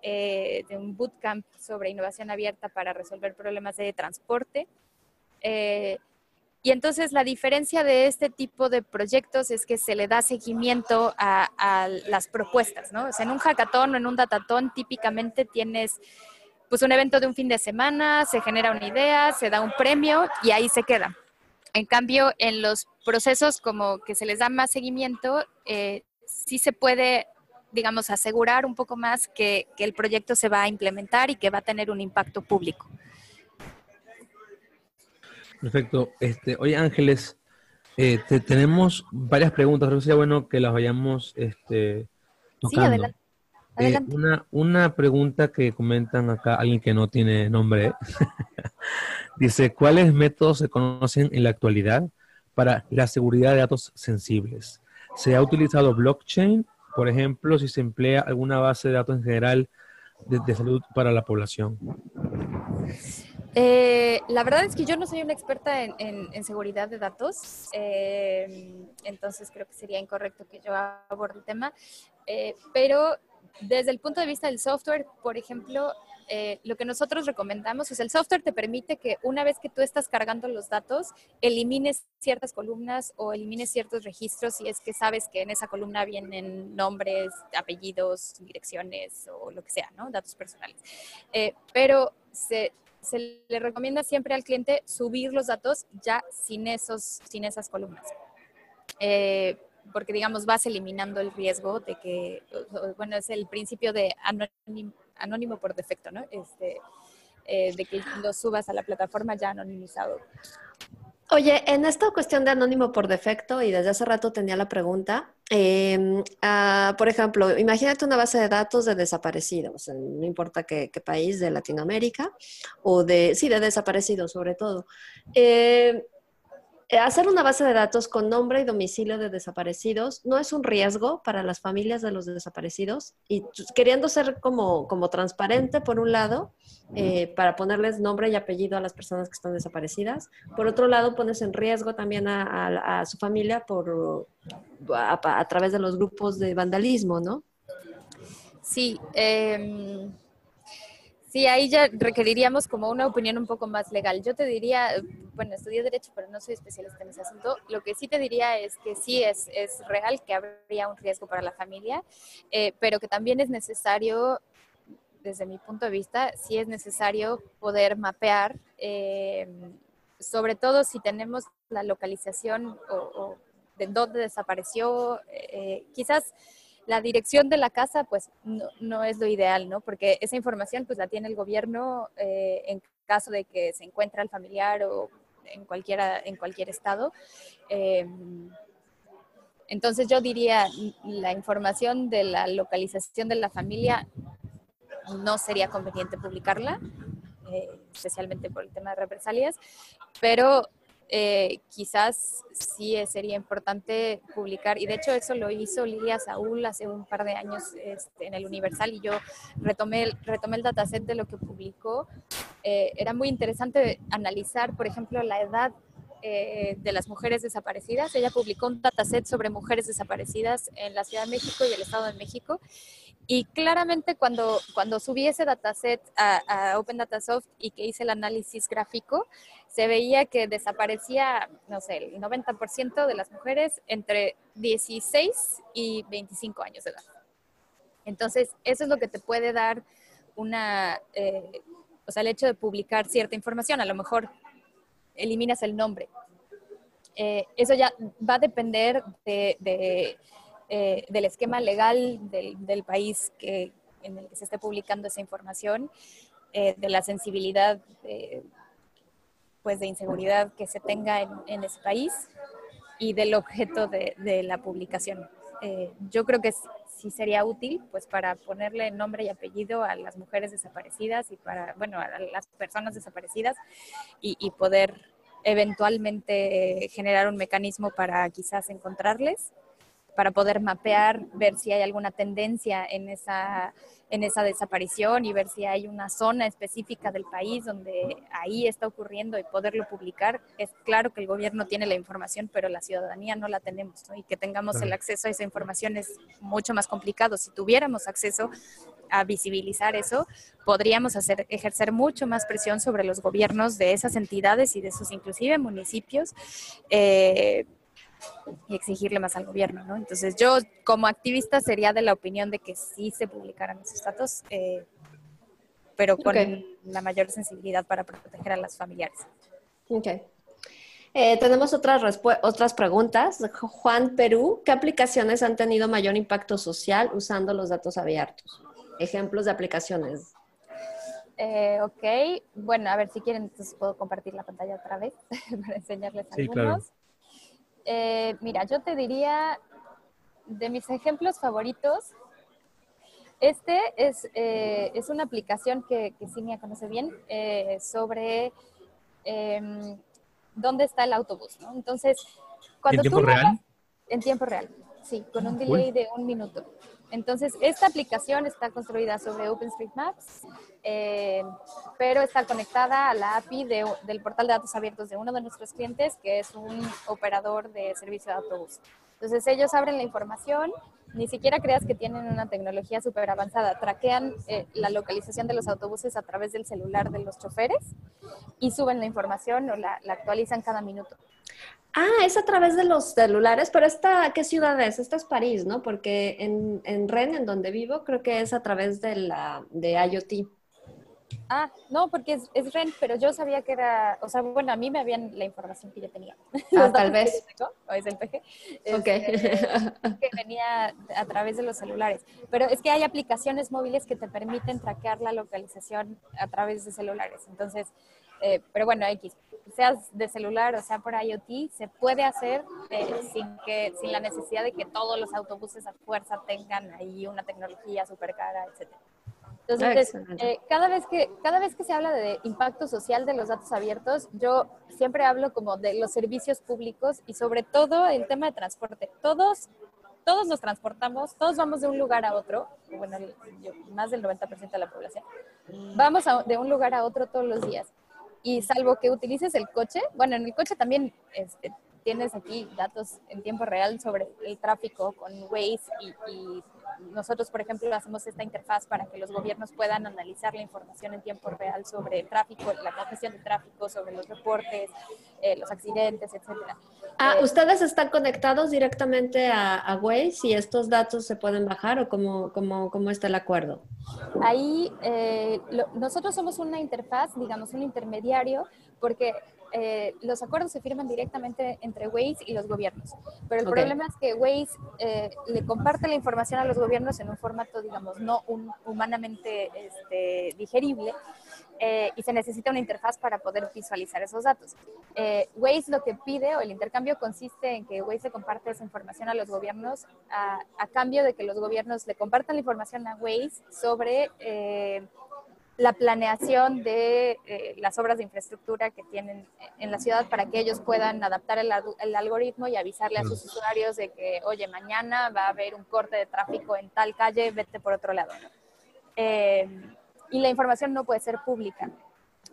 eh, de un bootcamp sobre innovación abierta para resolver problemas de transporte. Eh, y entonces la diferencia de este tipo de proyectos es que se le da seguimiento a, las propuestas, ¿no? En un hackathon o en un datatón típicamente tienes pues un evento de un fin de semana, se genera una idea, se da un premio y ahí se queda. En cambio, en los procesos como que se les da más seguimiento, eh, sí se puede digamos, asegurar un poco más que, el proyecto se va a implementar y que va a tener un impacto público. Perfecto. Este, oye, Ángeles, eh, tenemos varias preguntas. Creo que sería bueno que las vayamos este, tocando. Sí, adelante. Eh, una, una pregunta que comentan acá, alguien que no tiene nombre, [laughs] dice, ¿cuáles métodos se conocen en la actualidad para la seguridad de datos sensibles? ¿Se ha utilizado blockchain por ejemplo, si se emplea alguna base de datos en general de, salud para la población? Eh, la verdad es que yo no soy una experta en, seguridad de datos, eh, entonces creo que sería incorrecto que yo aborde el tema, eh, pero desde el punto de vista del software, por ejemplo, eh, lo que nosotros recomendamos es el software te permite que una vez que tú estás cargando los datos, elimines ciertas columnas o elimines ciertos registros si es que sabes que en esa columna vienen nombres, apellidos, direcciones o lo que sea, ¿no? Datos personales. Eh, pero se, se, le recomienda siempre al cliente subir los datos ya sin, esos, sin esas columnas. Eh, porque digamos vas eliminando el riesgo de que, bueno, es el principio de anónimo por defecto, ¿no? Este, eh, de que lo subas a la plataforma ya anonimizado. Oye, en esta cuestión de anónimo por defecto, y desde hace rato tenía la pregunta, em, ah, por ejemplo, imagínate una base de datos de desaparecidos, no importa qué, país de Latinoamérica, o de, sí, de desaparecidos sobre todo. Eh, eh, hacer una base de datos con nombre y domicilio de desaparecidos no es un riesgo para las familias de los desaparecidos y queriendo ser como, como transparente por un lado, eh, para ponerles nombre y apellido a las personas que están desaparecidas. Por otro lado, pones en riesgo también a, su familia por, a, través de los grupos de vandalismo, ¿no? Sí. Em, Sí, ahí ya requeriríamos como una opinión un poco más legal. Yo te diría, bueno, estudié Derecho, pero no soy especialista en ese asunto. Lo que sí te diría es que sí es, es real que habría un riesgo para la familia, eh, pero que también es necesario, desde mi punto de vista, sí es necesario poder mapear, eh, sobre todo si tenemos la localización o, de dónde desapareció, eh, quizás la dirección de la casa, pues no, es lo ideal, ¿no? Porque esa información, pues la tiene el gobierno eh, en caso de que se encuentre el familiar o en, cualquiera, en cualquier estado. Em, entonces yo diría, la información de la localización de la familia no sería conveniente publicarla, eh, especialmente por el tema de represalias, pero eh, quizás sí sería importante publicar, y de hecho eso lo hizo Lilia Saúl hace un par de años este, en el Universal y yo retomé, retomé el dataset de lo que publicó. Eh, era muy interesante analizar, por ejemplo, la edad eh, de las mujeres desaparecidas. Ella publicó un dataset sobre mujeres desaparecidas en la Ciudad de México y el Estado de México y claramente cuando, cuando subí ese dataset a, a Open Datasoft y que hice el análisis gráfico, se veía que desaparecía, no sé, el 90% de las mujeres entre 16 y 25 años de edad. Entonces, eso es lo que te puede dar una, eh, o sea, el hecho de publicar cierta información, a lo mejor eliminas el nombre. Eh, eso ya va a depender de eh, del esquema legal del, país que, en el que se esté publicando esa información, de la sensibilidad pues de inseguridad que se tenga en, ese país y del objeto de, la publicación. Eh, yo creo que sí sería útil pues para ponerle nombre y apellido a las mujeres desaparecidas y para, bueno, a las personas desaparecidas y, y poder eventualmente generar un mecanismo para quizás encontrarles para poder mapear, ver si hay alguna tendencia en esa, en esa desaparición y ver si hay una zona específica del país donde ahí está ocurriendo y poderlo publicar. Es claro que el gobierno tiene la información, pero la ciudadanía no la tenemos y que tengamos el acceso a esa información es mucho más complicado. Si tuviéramos acceso a visibilizar eso, podríamos hacer, ejercer mucho más presión sobre los gobiernos de esas entidades y de esos inclusive municipios. Eh, y exigirle más al gobierno, ¿no? Entonces yo como activista sería de la opinión de que sí se publicaran esos datos, eh, pero con la mayor sensibilidad para proteger a las familiares. Ok. Eh, tenemos otras, otras preguntas. Juan Perú, ¿qué aplicaciones han tenido mayor impacto social usando los datos abiertos? Ejemplos de aplicaciones. Eh, ok, bueno, a ver si quieren, entonces puedo compartir la pantalla otra vez [laughs] para enseñarles sí, algunos. Eh, mira, yo te diría de mis ejemplos favoritos. Este es, eh, es una aplicación que, que me conoce bien eh, sobre em, dónde está el autobús. ¿no? Entonces, cuando ¿En tiempo real? En tiempo real, sí, con un delay de un minuto. Entonces, esta aplicación está construida sobre OpenStreetMaps, eh, pero está conectada a la API del portal de datos abiertos de uno de nuestros clientes, que es un operador de servicio de autobús. Entonces, ellos abren la información, ni siquiera creas que tienen una tecnología súper avanzada, traquean eh, la localización de los autobuses a través del celular de los choferes y suben la información o la actualizan cada minuto. Ah, es a través de los celulares, pero esta, ¿qué ciudad es? Esta es París, ¿no? Porque en, en Rennes, en donde vivo, creo que es a través de la de IoT. Ah, no, porque es, es Rennes, pero yo sabía que era, o sea, bueno, a mí me habían la información que yo tenía. [laughs] Ah, tal vez. o es el PG. ok. que venía a través de los celulares. Pero es que hay aplicaciones móviles que te permiten traquear la localización a través de celulares. Entonces, eh, pero bueno, X, seas de celular o sea por IoT, se puede hacer eh, sin, que, sin la necesidad de que todos los autobuses a fuerza tengan ahí una tecnología súper cara, etc. Entonces, eh, cada, vez que, cada vez que se habla de impacto social de los datos abiertos, yo siempre hablo como de los servicios públicos y sobre todo el tema de transporte. Todos, todos nos transportamos, todos vamos de un lugar a otro, bueno, más del 90% de la población, vamos de un lugar a otro todos los días y salvo que utilices el coche, bueno, en el coche también este, tienes aquí datos en tiempo real sobre el tráfico con Waze y, nosotros, por ejemplo, hacemos esta interfaz para que los gobiernos puedan analizar la información en tiempo real sobre el tráfico, la congestión de tráfico, sobre los reportes, eh, los accidentes, etcétera. Ah, ¿Ustedes están conectados directamente a, a Waze y estos datos se pueden bajar o cómo, cómo, cómo está el acuerdo? Ahí eh, nosotros somos una interfaz, digamos, un intermediario, porque eh, los acuerdos se firman directamente entre Waze y los gobiernos. Pero el problema es que Waze eh, le comparte la información a los gobiernos en un formato, digamos, no humanamente este, digerible. Eh, y se necesita una interfaz para poder visualizar esos datos. Waze lo que pide o el intercambio consiste en que Waze le comparte esa información a los gobiernos a, a cambio de que los gobiernos le compartan la información a Waze sobre la planeación de eh, las obras de infraestructura que tienen en la ciudad para que ellos puedan adaptar el, algoritmo y avisarle a sus usuarios de que, oye, mañana va a haber un corte de tráfico en tal calle, vete por otro lado. Eh, y la información no puede ser pública.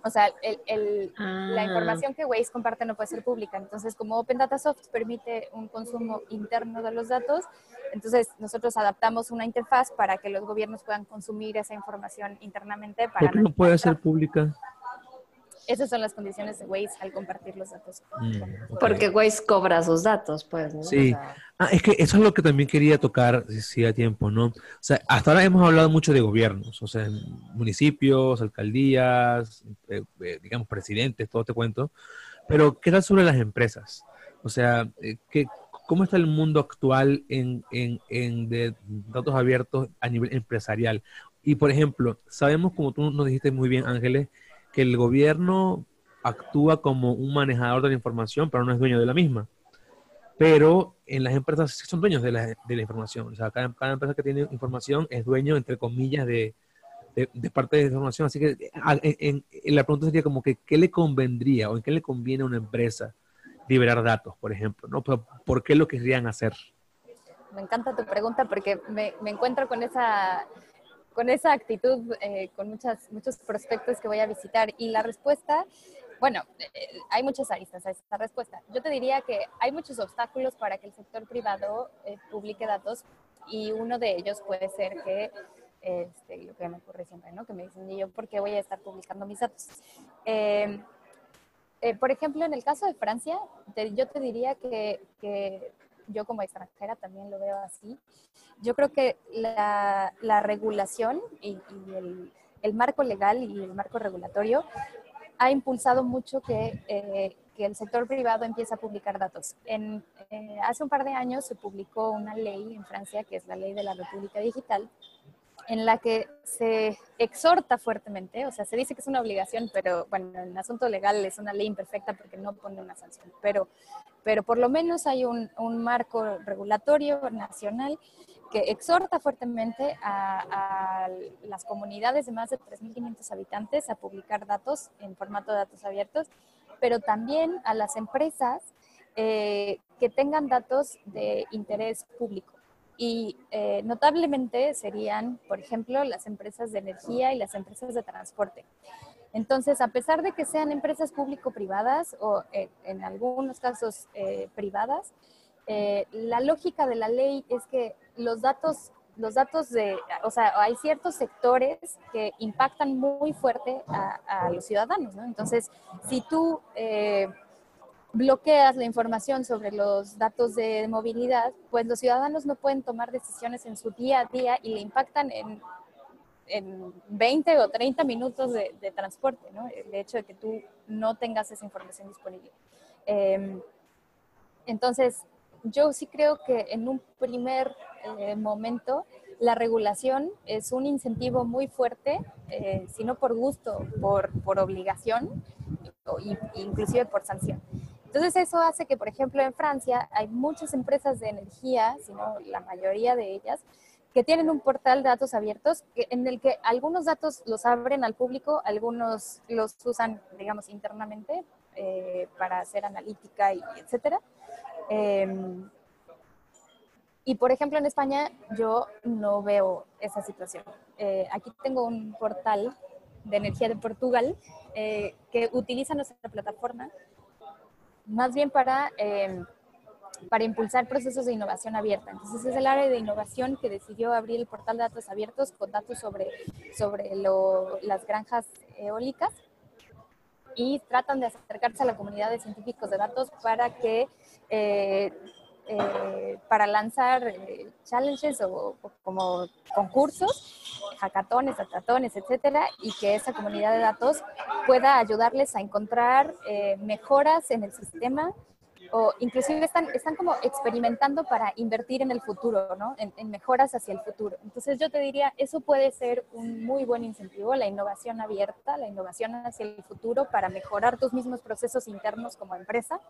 O sea, la ah. información que Waze comparte no puede ser pública. Entonces, como Open Data Soft permite un consumo interno de los datos, entonces nosotros adaptamos una interfaz para que los gobiernos puedan consumir esa información internamente. Para ¿Por qué no puede ser pública? Esas son las condiciones de Waze al compartir los datos. Mm, Porque Waze cobra sus datos, pues, ¿no? Sí. Ah, es que eso es lo que también quería tocar, si a tiempo, ¿no? O sea, hasta ahora hemos hablado mucho de gobiernos, o sea, municipios, alcaldías, eh, eh, digamos, presidentes, todo te cuento. Pero, ¿qué tal sobre las empresas? O sea, eh, ¿qué, ¿cómo está el mundo actual en, en, en de datos abiertos a nivel empresarial? Y, por ejemplo, sabemos, como tú nos dijiste muy bien, Ángeles, que el gobierno actúa como un manejador de la información, pero no es dueño de la misma. Pero en las empresas son dueños de la, de la información. O sea, cada, empresa que tiene información es dueño, entre comillas, de, de, parte de la información. Así que la pregunta sería como que, ¿qué le convendría o en qué le conviene a una empresa liberar datos, por ejemplo? ¿no? ¿Por qué lo querrían hacer? Me encanta tu pregunta porque me encuentro con esa con esa actitud, eh, con muchas, muchos prospectos que voy a visitar. Y la respuesta, bueno, eh, hay muchas aristas a esa respuesta. Yo te diría que hay muchos obstáculos para que el sector privado eh, publique datos y uno de ellos puede ser que, este, lo que me ocurre siempre, ¿no? Que me dicen, ¿y yo por qué voy a estar publicando mis datos? Em, por ejemplo, en el caso de Francia, yo te diría que, que yo como extranjera también lo veo así. Yo creo que la, la regulación y, el, el, marco legal y el marco regulatorio ha impulsado mucho que, eh, que el sector privado empiece a publicar datos. En, eh, hace un par de años se publicó una ley en Francia, que es la ley de la República Digital, en la que se exhorta fuertemente, o sea, se dice que es una obligación, pero bueno, en asunto legal es una ley imperfecta porque no pone una sanción, pero, pero por lo menos hay un, marco regulatorio nacional que exhorta fuertemente a, a, las comunidades de más de 3.500 habitantes a publicar datos en formato de datos abiertos, pero también a las empresas eh, que tengan datos de interés público. Y eh, notablemente serían, por ejemplo, las empresas de energía y las empresas de transporte. Entonces, a pesar de que sean empresas público-privadas o eh, en algunos casos eh, privadas, la lógica de la ley es que los datos, los datos de, o sea, hay ciertos sectores que impactan muy fuerte a, los ciudadanos, ¿no? Entonces, si tú bloqueas la información sobre los datos de movilidad, pues los ciudadanos no pueden tomar decisiones en su día a día y le impactan en, en 20 o 30 minutos de, transporte, ¿no? El hecho de que tú no tengas esa información disponible. Em, entonces, yo sí creo que en un primer eh, momento la regulación es un incentivo muy fuerte, eh, si no por gusto, por, por obligación, o, inclusive por sanción. Entonces eso hace que, por ejemplo, en Francia hay muchas empresas de energía, sino la mayoría de ellas, que tienen un portal de datos abiertos en el que algunos datos los abren al público, algunos los usan, digamos, internamente eh, para hacer analítica y etcétera. Em, y por ejemplo, en España yo no veo esa situación. Eh, aquí tengo un portal de energía de Portugal eh, que utiliza nuestra plataforma más bien para em, para impulsar procesos de innovación abierta. Entonces es el área de innovación que decidió abrir el portal de datos abiertos con datos sobre, sobre las granjas eólicas y tratan de acercarse a la comunidad de científicos de datos para que eh, eh, para lanzar eh, challenges o, como concursos, hackatones, hackatones, etcétera, y que esa comunidad de datos pueda ayudarles a encontrar mejoras en el sistema o inclusive están, están como experimentando para invertir en el futuro, ¿no? En, mejoras hacia el futuro. Entonces yo te diría, eso puede ser un muy buen incentivo, la innovación abierta, la innovación hacia el futuro para mejorar tus mismos procesos internos como empresa.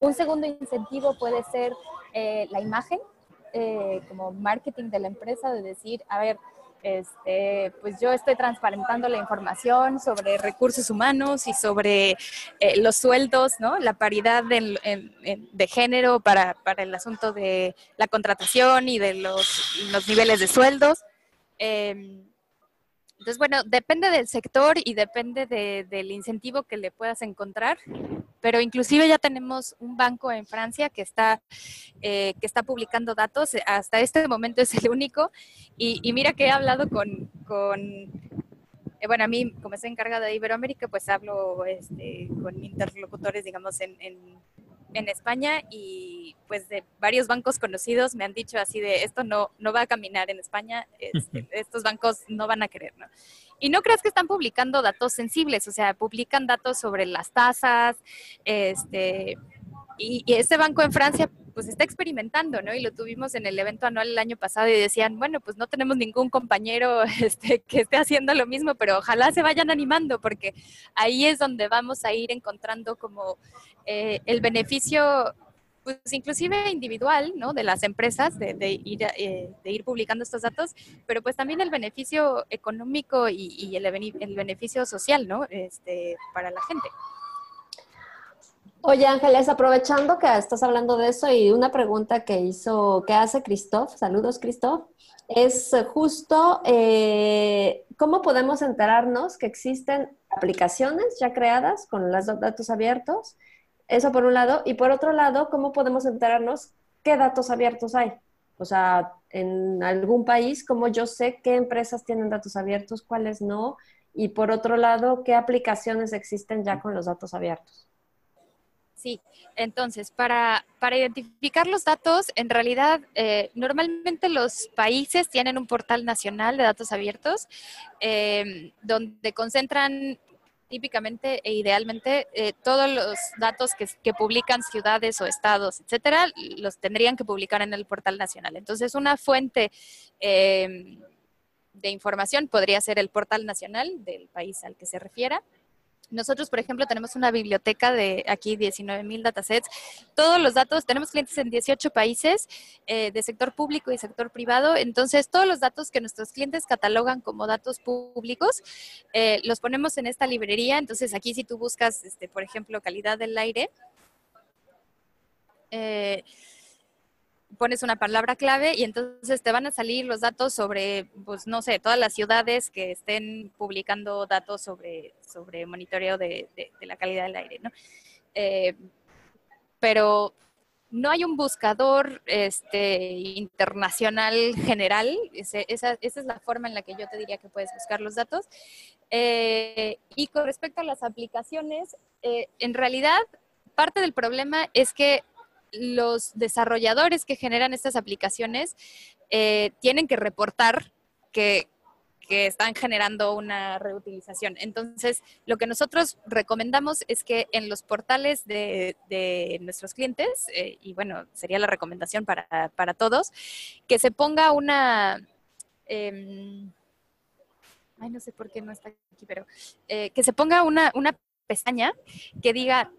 Un segundo incentivo puede ser eh, la imagen, eh, como marketing de la empresa, de decir, a ver, este, pues yo estoy transparentando la información sobre recursos humanos y sobre eh, los sueldos, ¿no? La paridad de, género para, el asunto de la contratación y de los, niveles de sueldos. Em, entonces, bueno, depende del sector y depende del incentivo que le puedas encontrar, pero inclusive ya tenemos un banco en Francia que está, eh, que está publicando datos, hasta este momento es el único, y, mira que he hablado con, con eh, bueno, a mí, como estoy encargada de Iberoamérica, pues hablo este, con interlocutores, digamos, en, en España y pues de varios bancos conocidos me han dicho así de esto no, no va a caminar en España, este, [laughs] estos bancos no van a querer, ¿no? Y no creas que están publicando datos sensibles, o sea, publican datos sobre las tasas, este, y, y este banco en Francia pues está experimentando, ¿no? Y lo tuvimos en el evento anual el año pasado y decían, bueno, pues no tenemos ningún compañero [laughs] este, que esté haciendo lo mismo, pero ojalá se vayan animando porque ahí es donde vamos a ir encontrando como eh, el beneficio pues inclusive individual, ¿no? De las empresas de, ir, eh, de ir publicando estos datos, pero pues también el beneficio económico y, el, el, beneficio social, ¿no? Este, para la gente. Oye, Ángeles, aprovechando que estás hablando de eso y una pregunta que hizo, que hace Christoph, saludos Christoph, es justo eh, cómo podemos enterarnos que existen aplicaciones ya creadas con los datos abiertos, eso por un lado, y por otro lado, cómo podemos enterarnos qué datos abiertos hay. O sea, en algún país, cómo yo sé qué empresas tienen datos abiertos, cuáles no, y por otro lado, qué aplicaciones existen ya con los datos abiertos. Sí, entonces, para, identificar los datos, en realidad, eh, normalmente los países tienen un portal nacional de datos abiertos em, donde concentran típicamente e idealmente eh, todos los datos que, publican ciudades o estados, etcétera, los tendrían que publicar en el portal nacional. Entonces, una fuente em, de información podría ser el portal nacional del país al que se refiera nosotros, por ejemplo, tenemos una biblioteca de aquí 19 mil datasets. Todos los datos, tenemos clientes en 18 países eh, de sector público y sector privado. Entonces, todos los datos que nuestros clientes catalogan como datos públicos, eh, los ponemos en esta librería. Entonces, aquí si tú buscas, este, por ejemplo, calidad del aire, eh, pones una palabra clave y entonces te van a salir los datos sobre, pues no sé, todas las ciudades que estén publicando datos sobre, sobre monitoreo de, la calidad del aire, ¿no? Eh, pero no hay un buscador este, internacional general, esa, es la forma en la que yo te diría que puedes buscar los datos. Eh, y con respecto a las aplicaciones, eh, en realidad parte del problema es que los desarrolladores que generan estas aplicaciones eh, tienen que reportar que, están generando una reutilización. Entonces, lo que nosotros recomendamos es que en los portales de, nuestros clientes, eh, y bueno, sería la recomendación para, todos, que se ponga una... Em, ay, no sé por qué no está aquí, pero eh, que se ponga una, una pestaña que diga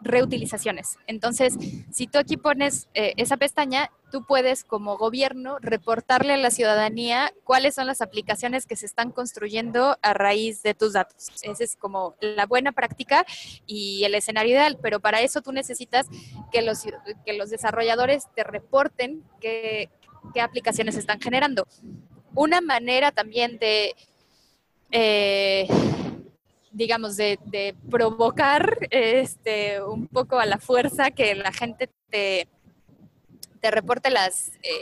reutilizaciones. Entonces, si tú aquí pones eh, esa pestaña, tú puedes como gobierno reportarle a la ciudadanía cuáles son las aplicaciones que se están construyendo a raíz de tus datos. Esa es como la buena práctica y el escenario ideal, pero para eso tú necesitas que los, que los desarrolladores te reporten qué, qué aplicaciones están generando. Una manera también de... Eh, digamos, de, provocar este, un poco a la fuerza que la gente te, te reporte las, eh,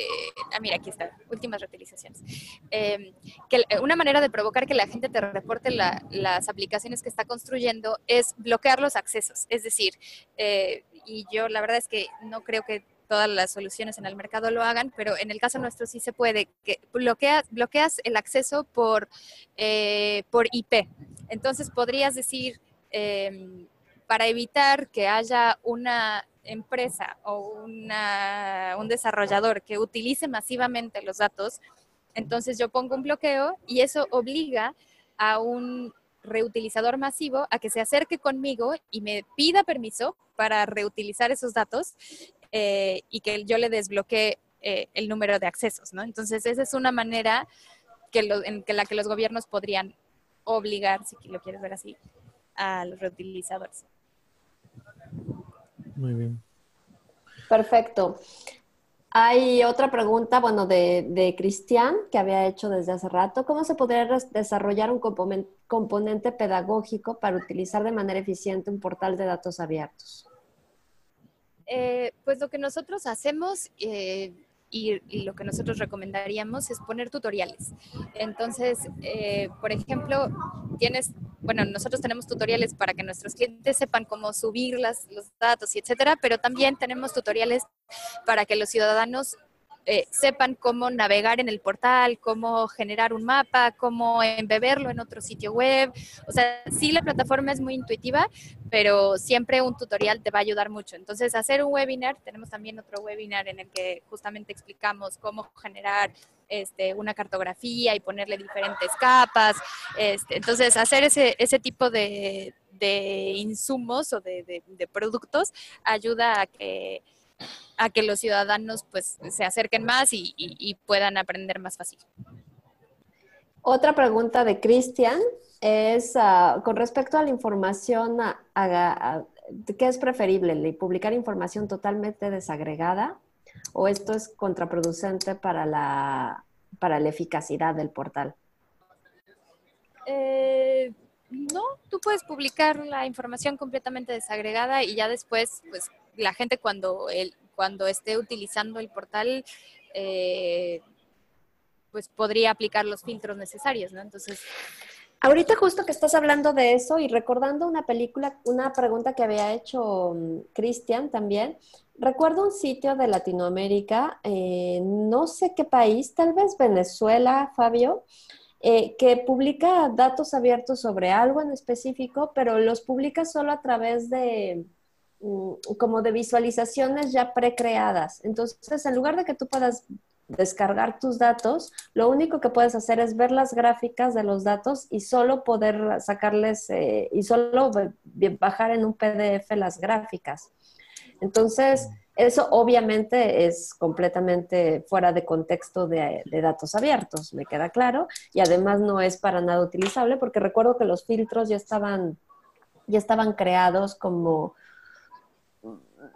ah, mira, aquí está, últimas reutilizaciones. Em, que una manera de provocar que la gente te reporte las aplicaciones que está construyendo es bloquear los accesos. Es decir, eh, y yo la verdad es que no creo que todas las soluciones en el mercado lo hagan, pero en el caso nuestro sí se puede, que bloqueas, bloqueas el acceso por, eh, por IP. Entonces podrías decir, em, para evitar que haya una empresa o un desarrollador que utilice masivamente los datos, entonces yo pongo un bloqueo y eso obliga a un reutilizador masivo a que se acerque conmigo y me pida permiso para reutilizar esos datos eh, y que yo le desbloquee eh, el número de accesos, ¿no? Entonces esa es una manera en que la que los gobiernos podrían obligar, si lo quieres ver así, a los reutilizadores. Muy bien. Perfecto. Hay otra pregunta, bueno, de, Cristian, que había hecho desde hace rato. ¿Cómo se podría desarrollar un componente pedagógico para utilizar de manera eficiente un portal de datos abiertos? Eh, pues lo que nosotros hacemos eh, y, lo que nosotros recomendaríamos es poner tutoriales. Entonces, eh, por ejemplo, tienes, bueno, nosotros tenemos tutoriales para que nuestros clientes sepan cómo subir las, los datos y etcétera, pero también tenemos tutoriales para que los ciudadanos eh, sepan cómo navegar en el portal, cómo generar un mapa, cómo embeberlo en otro sitio web. O sea, sí la plataforma es muy intuitiva, pero siempre un tutorial te va a ayudar mucho. Entonces, hacer un webinar, tenemos también otro webinar en el que justamente explicamos cómo generar este, una cartografía y ponerle diferentes capas. Este, entonces, hacer ese, ese tipo de, insumos o de productos ayuda a que a que los ciudadanos pues se acerquen más y, puedan aprender más fácil. Otra pregunta de Cristian es ah, con respecto a la información, ¿qué es preferible? ¿Publicar información totalmente desagregada o esto es contraproducente para la, para la eficacidad del portal? Eh, no, tú puedes publicar la información completamente desagregada y ya después, pues la gente cuando, el, cuando esté utilizando el portal, eh, pues podría aplicar los filtros necesarios, ¿no? Entonces... Ahorita justo que estás hablando de eso y recordando una película, una pregunta que había hecho mm, Cristian también, recuerdo un sitio de Latinoamérica, eh, no sé qué país, tal vez Venezuela, Fabio, eh, que publica datos abiertos sobre algo en específico, pero los publica solo a través de, como de visualizaciones ya precreadas. Entonces, en lugar de que tú puedas descargar tus datos, lo único que puedes hacer es ver las gráficas de los datos y solo poder sacarles eh, y solo bajar en un PDF las gráficas. Entonces, eso obviamente es completamente fuera de contexto de, de, datos abiertos, me queda claro, y además no es para nada utilizable porque recuerdo que los filtros ya estaban, ya estaban creados como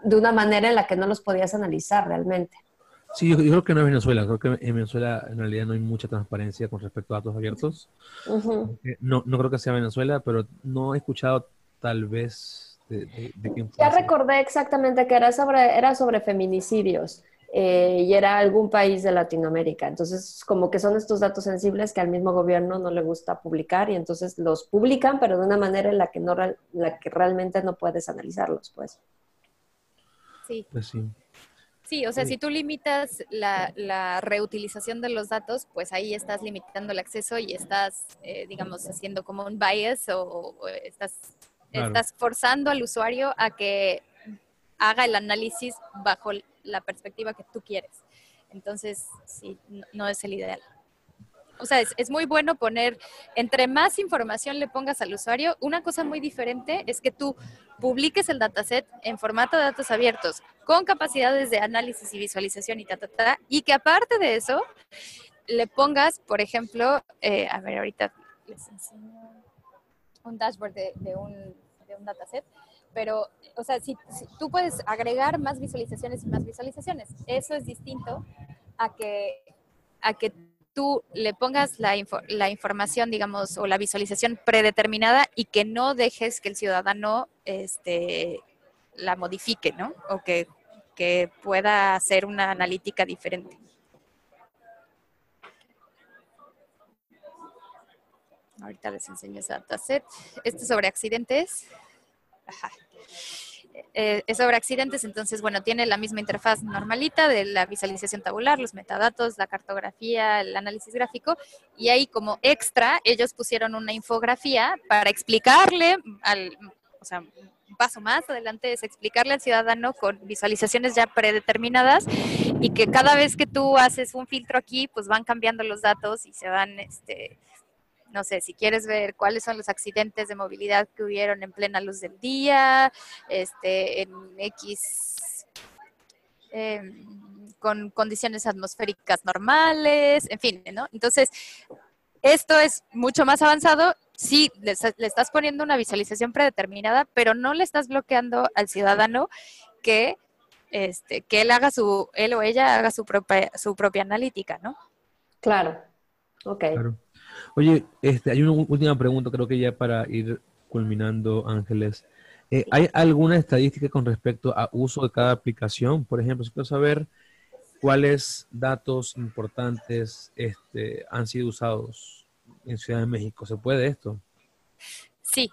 de una manera en la que no los podías analizar realmente. Sí, yo, creo que no es Venezuela. Creo que en Venezuela en realidad no hay mucha transparencia con respecto a datos abiertos. Eh, no, no creo que sea Venezuela, pero no he escuchado tal vez de, de, Ya recordé exactamente que era sobre, era sobre feminicidios eh, y era algún país de Latinoamérica. Entonces, como que son estos datos sensibles que al mismo gobierno no le gusta publicar y entonces los publican, pero de una manera en la que, no, la que realmente no puedes analizarlos, pues. Pues sí. sí. o sea, si tú limitas la, reutilización de los datos, pues ahí estás limitando el acceso y estás, eh, digamos, haciendo como un bias o, estás, estás forzando al usuario a que haga el análisis bajo la perspectiva que tú quieres. Entonces, sí, no es el ideal o sea, es, muy bueno poner, entre más información le pongas al usuario, una cosa muy diferente es que tú publiques el dataset en formato de datos abiertos, con capacidades de análisis y visualización y ta, ta, ta, y que aparte de eso, le pongas, por ejemplo, eh, a ver, ahorita les enseño un dashboard de, un, de un dataset, pero, o sea, si, tú puedes agregar más visualizaciones y más visualizaciones, eso es distinto a que, a que tú le pongas la, información, digamos, o la visualización predeterminada y que no dejes que el ciudadano este, la modifique, ¿no? O que que pueda hacer una analítica diferente. Ahorita les enseño ese dataset. Este es sobre accidentes. Eh, es sobre accidentes, entonces, bueno, tiene la misma interfaz normalita de la visualización tabular, los metadatos, la cartografía, el análisis gráfico, y ahí como extra, ellos pusieron una infografía para explicarle al, o sea, un paso más adelante es explicarle al ciudadano con visualizaciones ya predeterminadas y que cada vez que tú haces un filtro aquí, pues van cambiando los datos y se van, este, no sé, si quieres ver cuáles son los accidentes de movilidad que hubieron en plena luz del día, este, en X, em, con condiciones atmosféricas normales, en fin, ¿no? Entonces, esto es mucho más avanzado. Sí, le, estás poniendo una visualización predeterminada, pero no le estás bloqueando al ciudadano que, este, que él haga su, él o ella haga su propia, su propia analítica, ¿no? Claro. Ok. Claro. Oye, este, hay una última pregunta, creo que ya para ir culminando, Ángeles. Eh, ¿Hay alguna estadística con respecto a uso de cada aplicación? Por ejemplo, si quiero saber cuáles datos importantes este, han sido usados en Ciudad de México. ¿Se puede esto? Sí.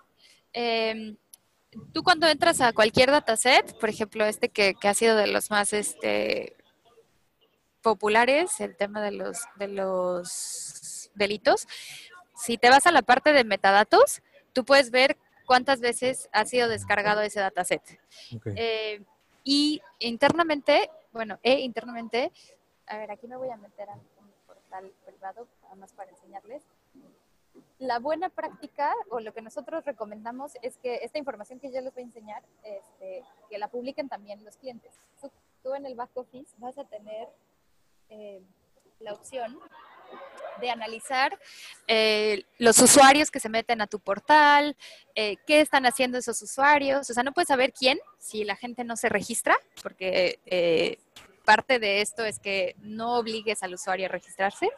Em, tú cuando entras a cualquier dataset, por ejemplo, este que, que ha sido de los más este, populares, el tema de los, de los delitos, si te vas a la parte de metadatos, tú puedes ver cuántas veces ha sido descargado ese dataset. Eh, y internamente, bueno, e internamente, a ver, aquí me voy a meter a un portal privado, más para enseñarles. La buena práctica o lo que nosotros recomendamos es que esta información que yo les voy a enseñar, este, que la publiquen también los clientes. Tú, en el back office vas a tener eh, la opción de analizar eh, los usuarios que se meten a tu portal, eh, qué están haciendo esos usuarios. O sea, no puedes saber quién si la gente no se registra, porque eh, parte de esto es que no obligues al usuario a registrarse.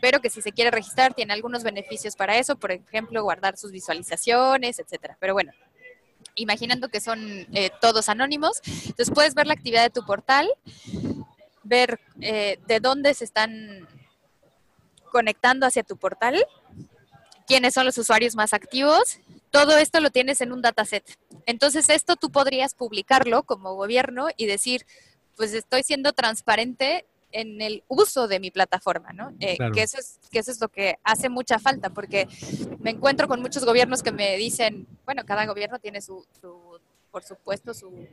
pero que si se quiere registrar tiene algunos beneficios para eso, por ejemplo, guardar sus visualizaciones, etcétera. Pero bueno, imaginando que son todos anónimos, entonces puedes ver la actividad de tu portal, ver de dónde se están conectando hacia tu portal, quiénes son los usuarios más activos. Todo esto lo tienes en un dataset. Entonces, esto tú podrías publicarlo como gobierno y decir, pues estoy siendo transparente en el uso de mi plataforma, ¿no? Eh, que, eso es, que eso es lo que hace mucha falta, porque me encuentro con muchos gobiernos que me dicen, bueno, cada gobierno tiene su, su por supuesto, su,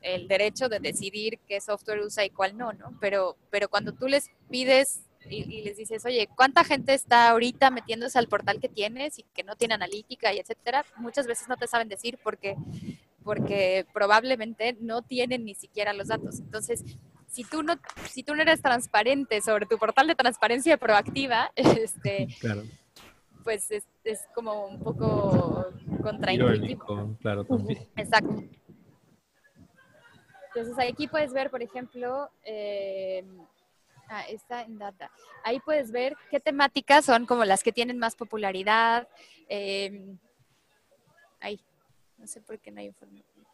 el derecho de decidir qué software usa y cuál no, ¿no? Pero, pero cuando tú les pides y, les dices, oye, ¿cuánta gente está ahorita metiéndose al portal que tienes y que no tiene analítica y etcétera? Muchas veces no te saben decir porque, porque probablemente no tienen ni siquiera los datos. Entonces, si tú no, si tú no eres transparente sobre tu portal de transparencia proactiva, [laughs] este, pues es, es, como un poco contraintuitivo. Claro, Exacto. Entonces aquí puedes ver, por ejemplo, eh, Ah, está en data. Ahí puedes ver qué temáticas son como las que tienen más popularidad. Eh, ahí, no sé por qué no hay información.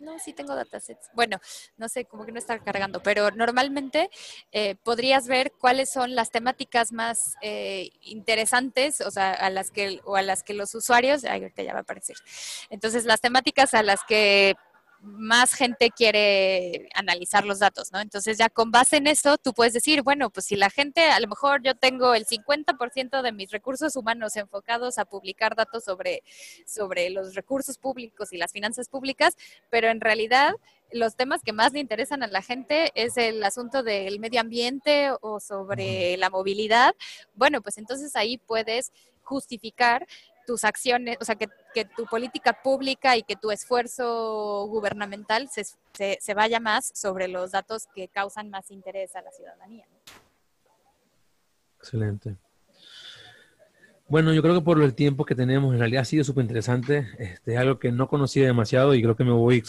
No, sí tengo datasets. Bueno, no sé, como que no está cargando, pero normalmente eh, podrías ver cuáles son las temáticas más eh, interesantes, o sea, a las que o a las que los usuarios, ay, ahorita ya va a aparecer. Entonces, las temáticas a las que más gente quiere analizar los datos, ¿no? Entonces ya con base en eso tú puedes decir, bueno, pues si la gente, a lo mejor yo tengo el 50% de mis recursos humanos enfocados a publicar datos sobre, sobre los recursos públicos y las finanzas públicas, pero en realidad los temas que más le interesan a la gente es el asunto del medio ambiente o sobre la movilidad, bueno, pues entonces ahí puedes justificar tus acciones, o sea, que, tu política pública y que tu esfuerzo gubernamental se, se, vaya más sobre los datos que causan más interés a la ciudadanía. Excelente. Bueno, yo creo que por el tiempo que tenemos, en realidad ha sido súper interesante. Este, es algo que no conocía demasiado y creo que me voy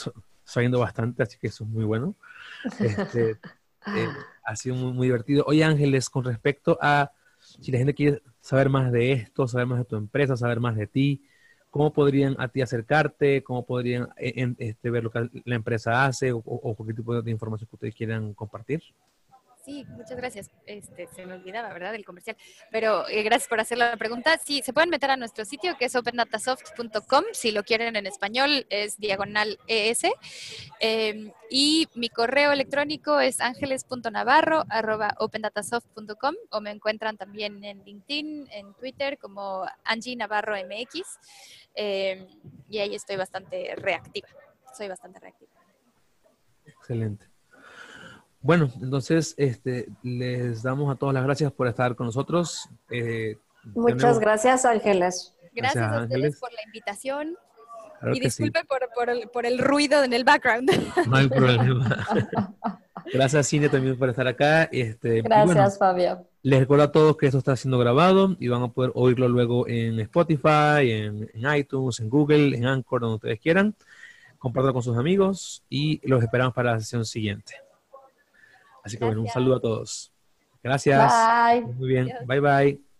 sabiendo bastante, así que eso es muy bueno. [laughs] Este, eh, ha sido muy, muy divertido. Oye, Ángeles, con respecto a si la gente quiere saber más de esto, saber más de tu empresa, saber más de ti, ¿cómo podrían a ti acercarte? ¿Cómo podrían eh, este, ver lo que la empresa hace o, o, qué tipo de información que ustedes quieran compartir? Sí, muchas gracias. Este, se me olvidaba, ¿verdad? El comercial. Pero eh, gracias por hacer la pregunta. Sí, se pueden meter a nuestro sitio que es opendatasoft.com. Si lo quieren en español es diagonal ES. Em, y mi correo electrónico es ángeles.navarro.opendatasoft.com o me encuentran también en LinkedIn, en Twitter como Angie Navarro MX. Em, y ahí estoy bastante reactiva. Soy bastante reactiva. Excelente. Bueno, entonces este, les damos a todos las gracias por estar con nosotros. Eh, Muchas gracias, Ángeles. Gracias, a ustedes por la invitación. y disculpe por, por, el, por, el, ruido en el background. [laughs] No hay problema. [laughs] Gracias, Cine, también por estar acá. Este, gracias, Fabio. Les recuerdo a todos que esto está siendo grabado y van a poder oírlo luego en Spotify, en, en iTunes, en Google, en Anchor, donde ustedes quieran. Compártanlo con sus amigos y los esperamos para la sesión siguiente. Así que bueno, un saludo a todos. Gracias. Bye. Muy bien. Bye bye.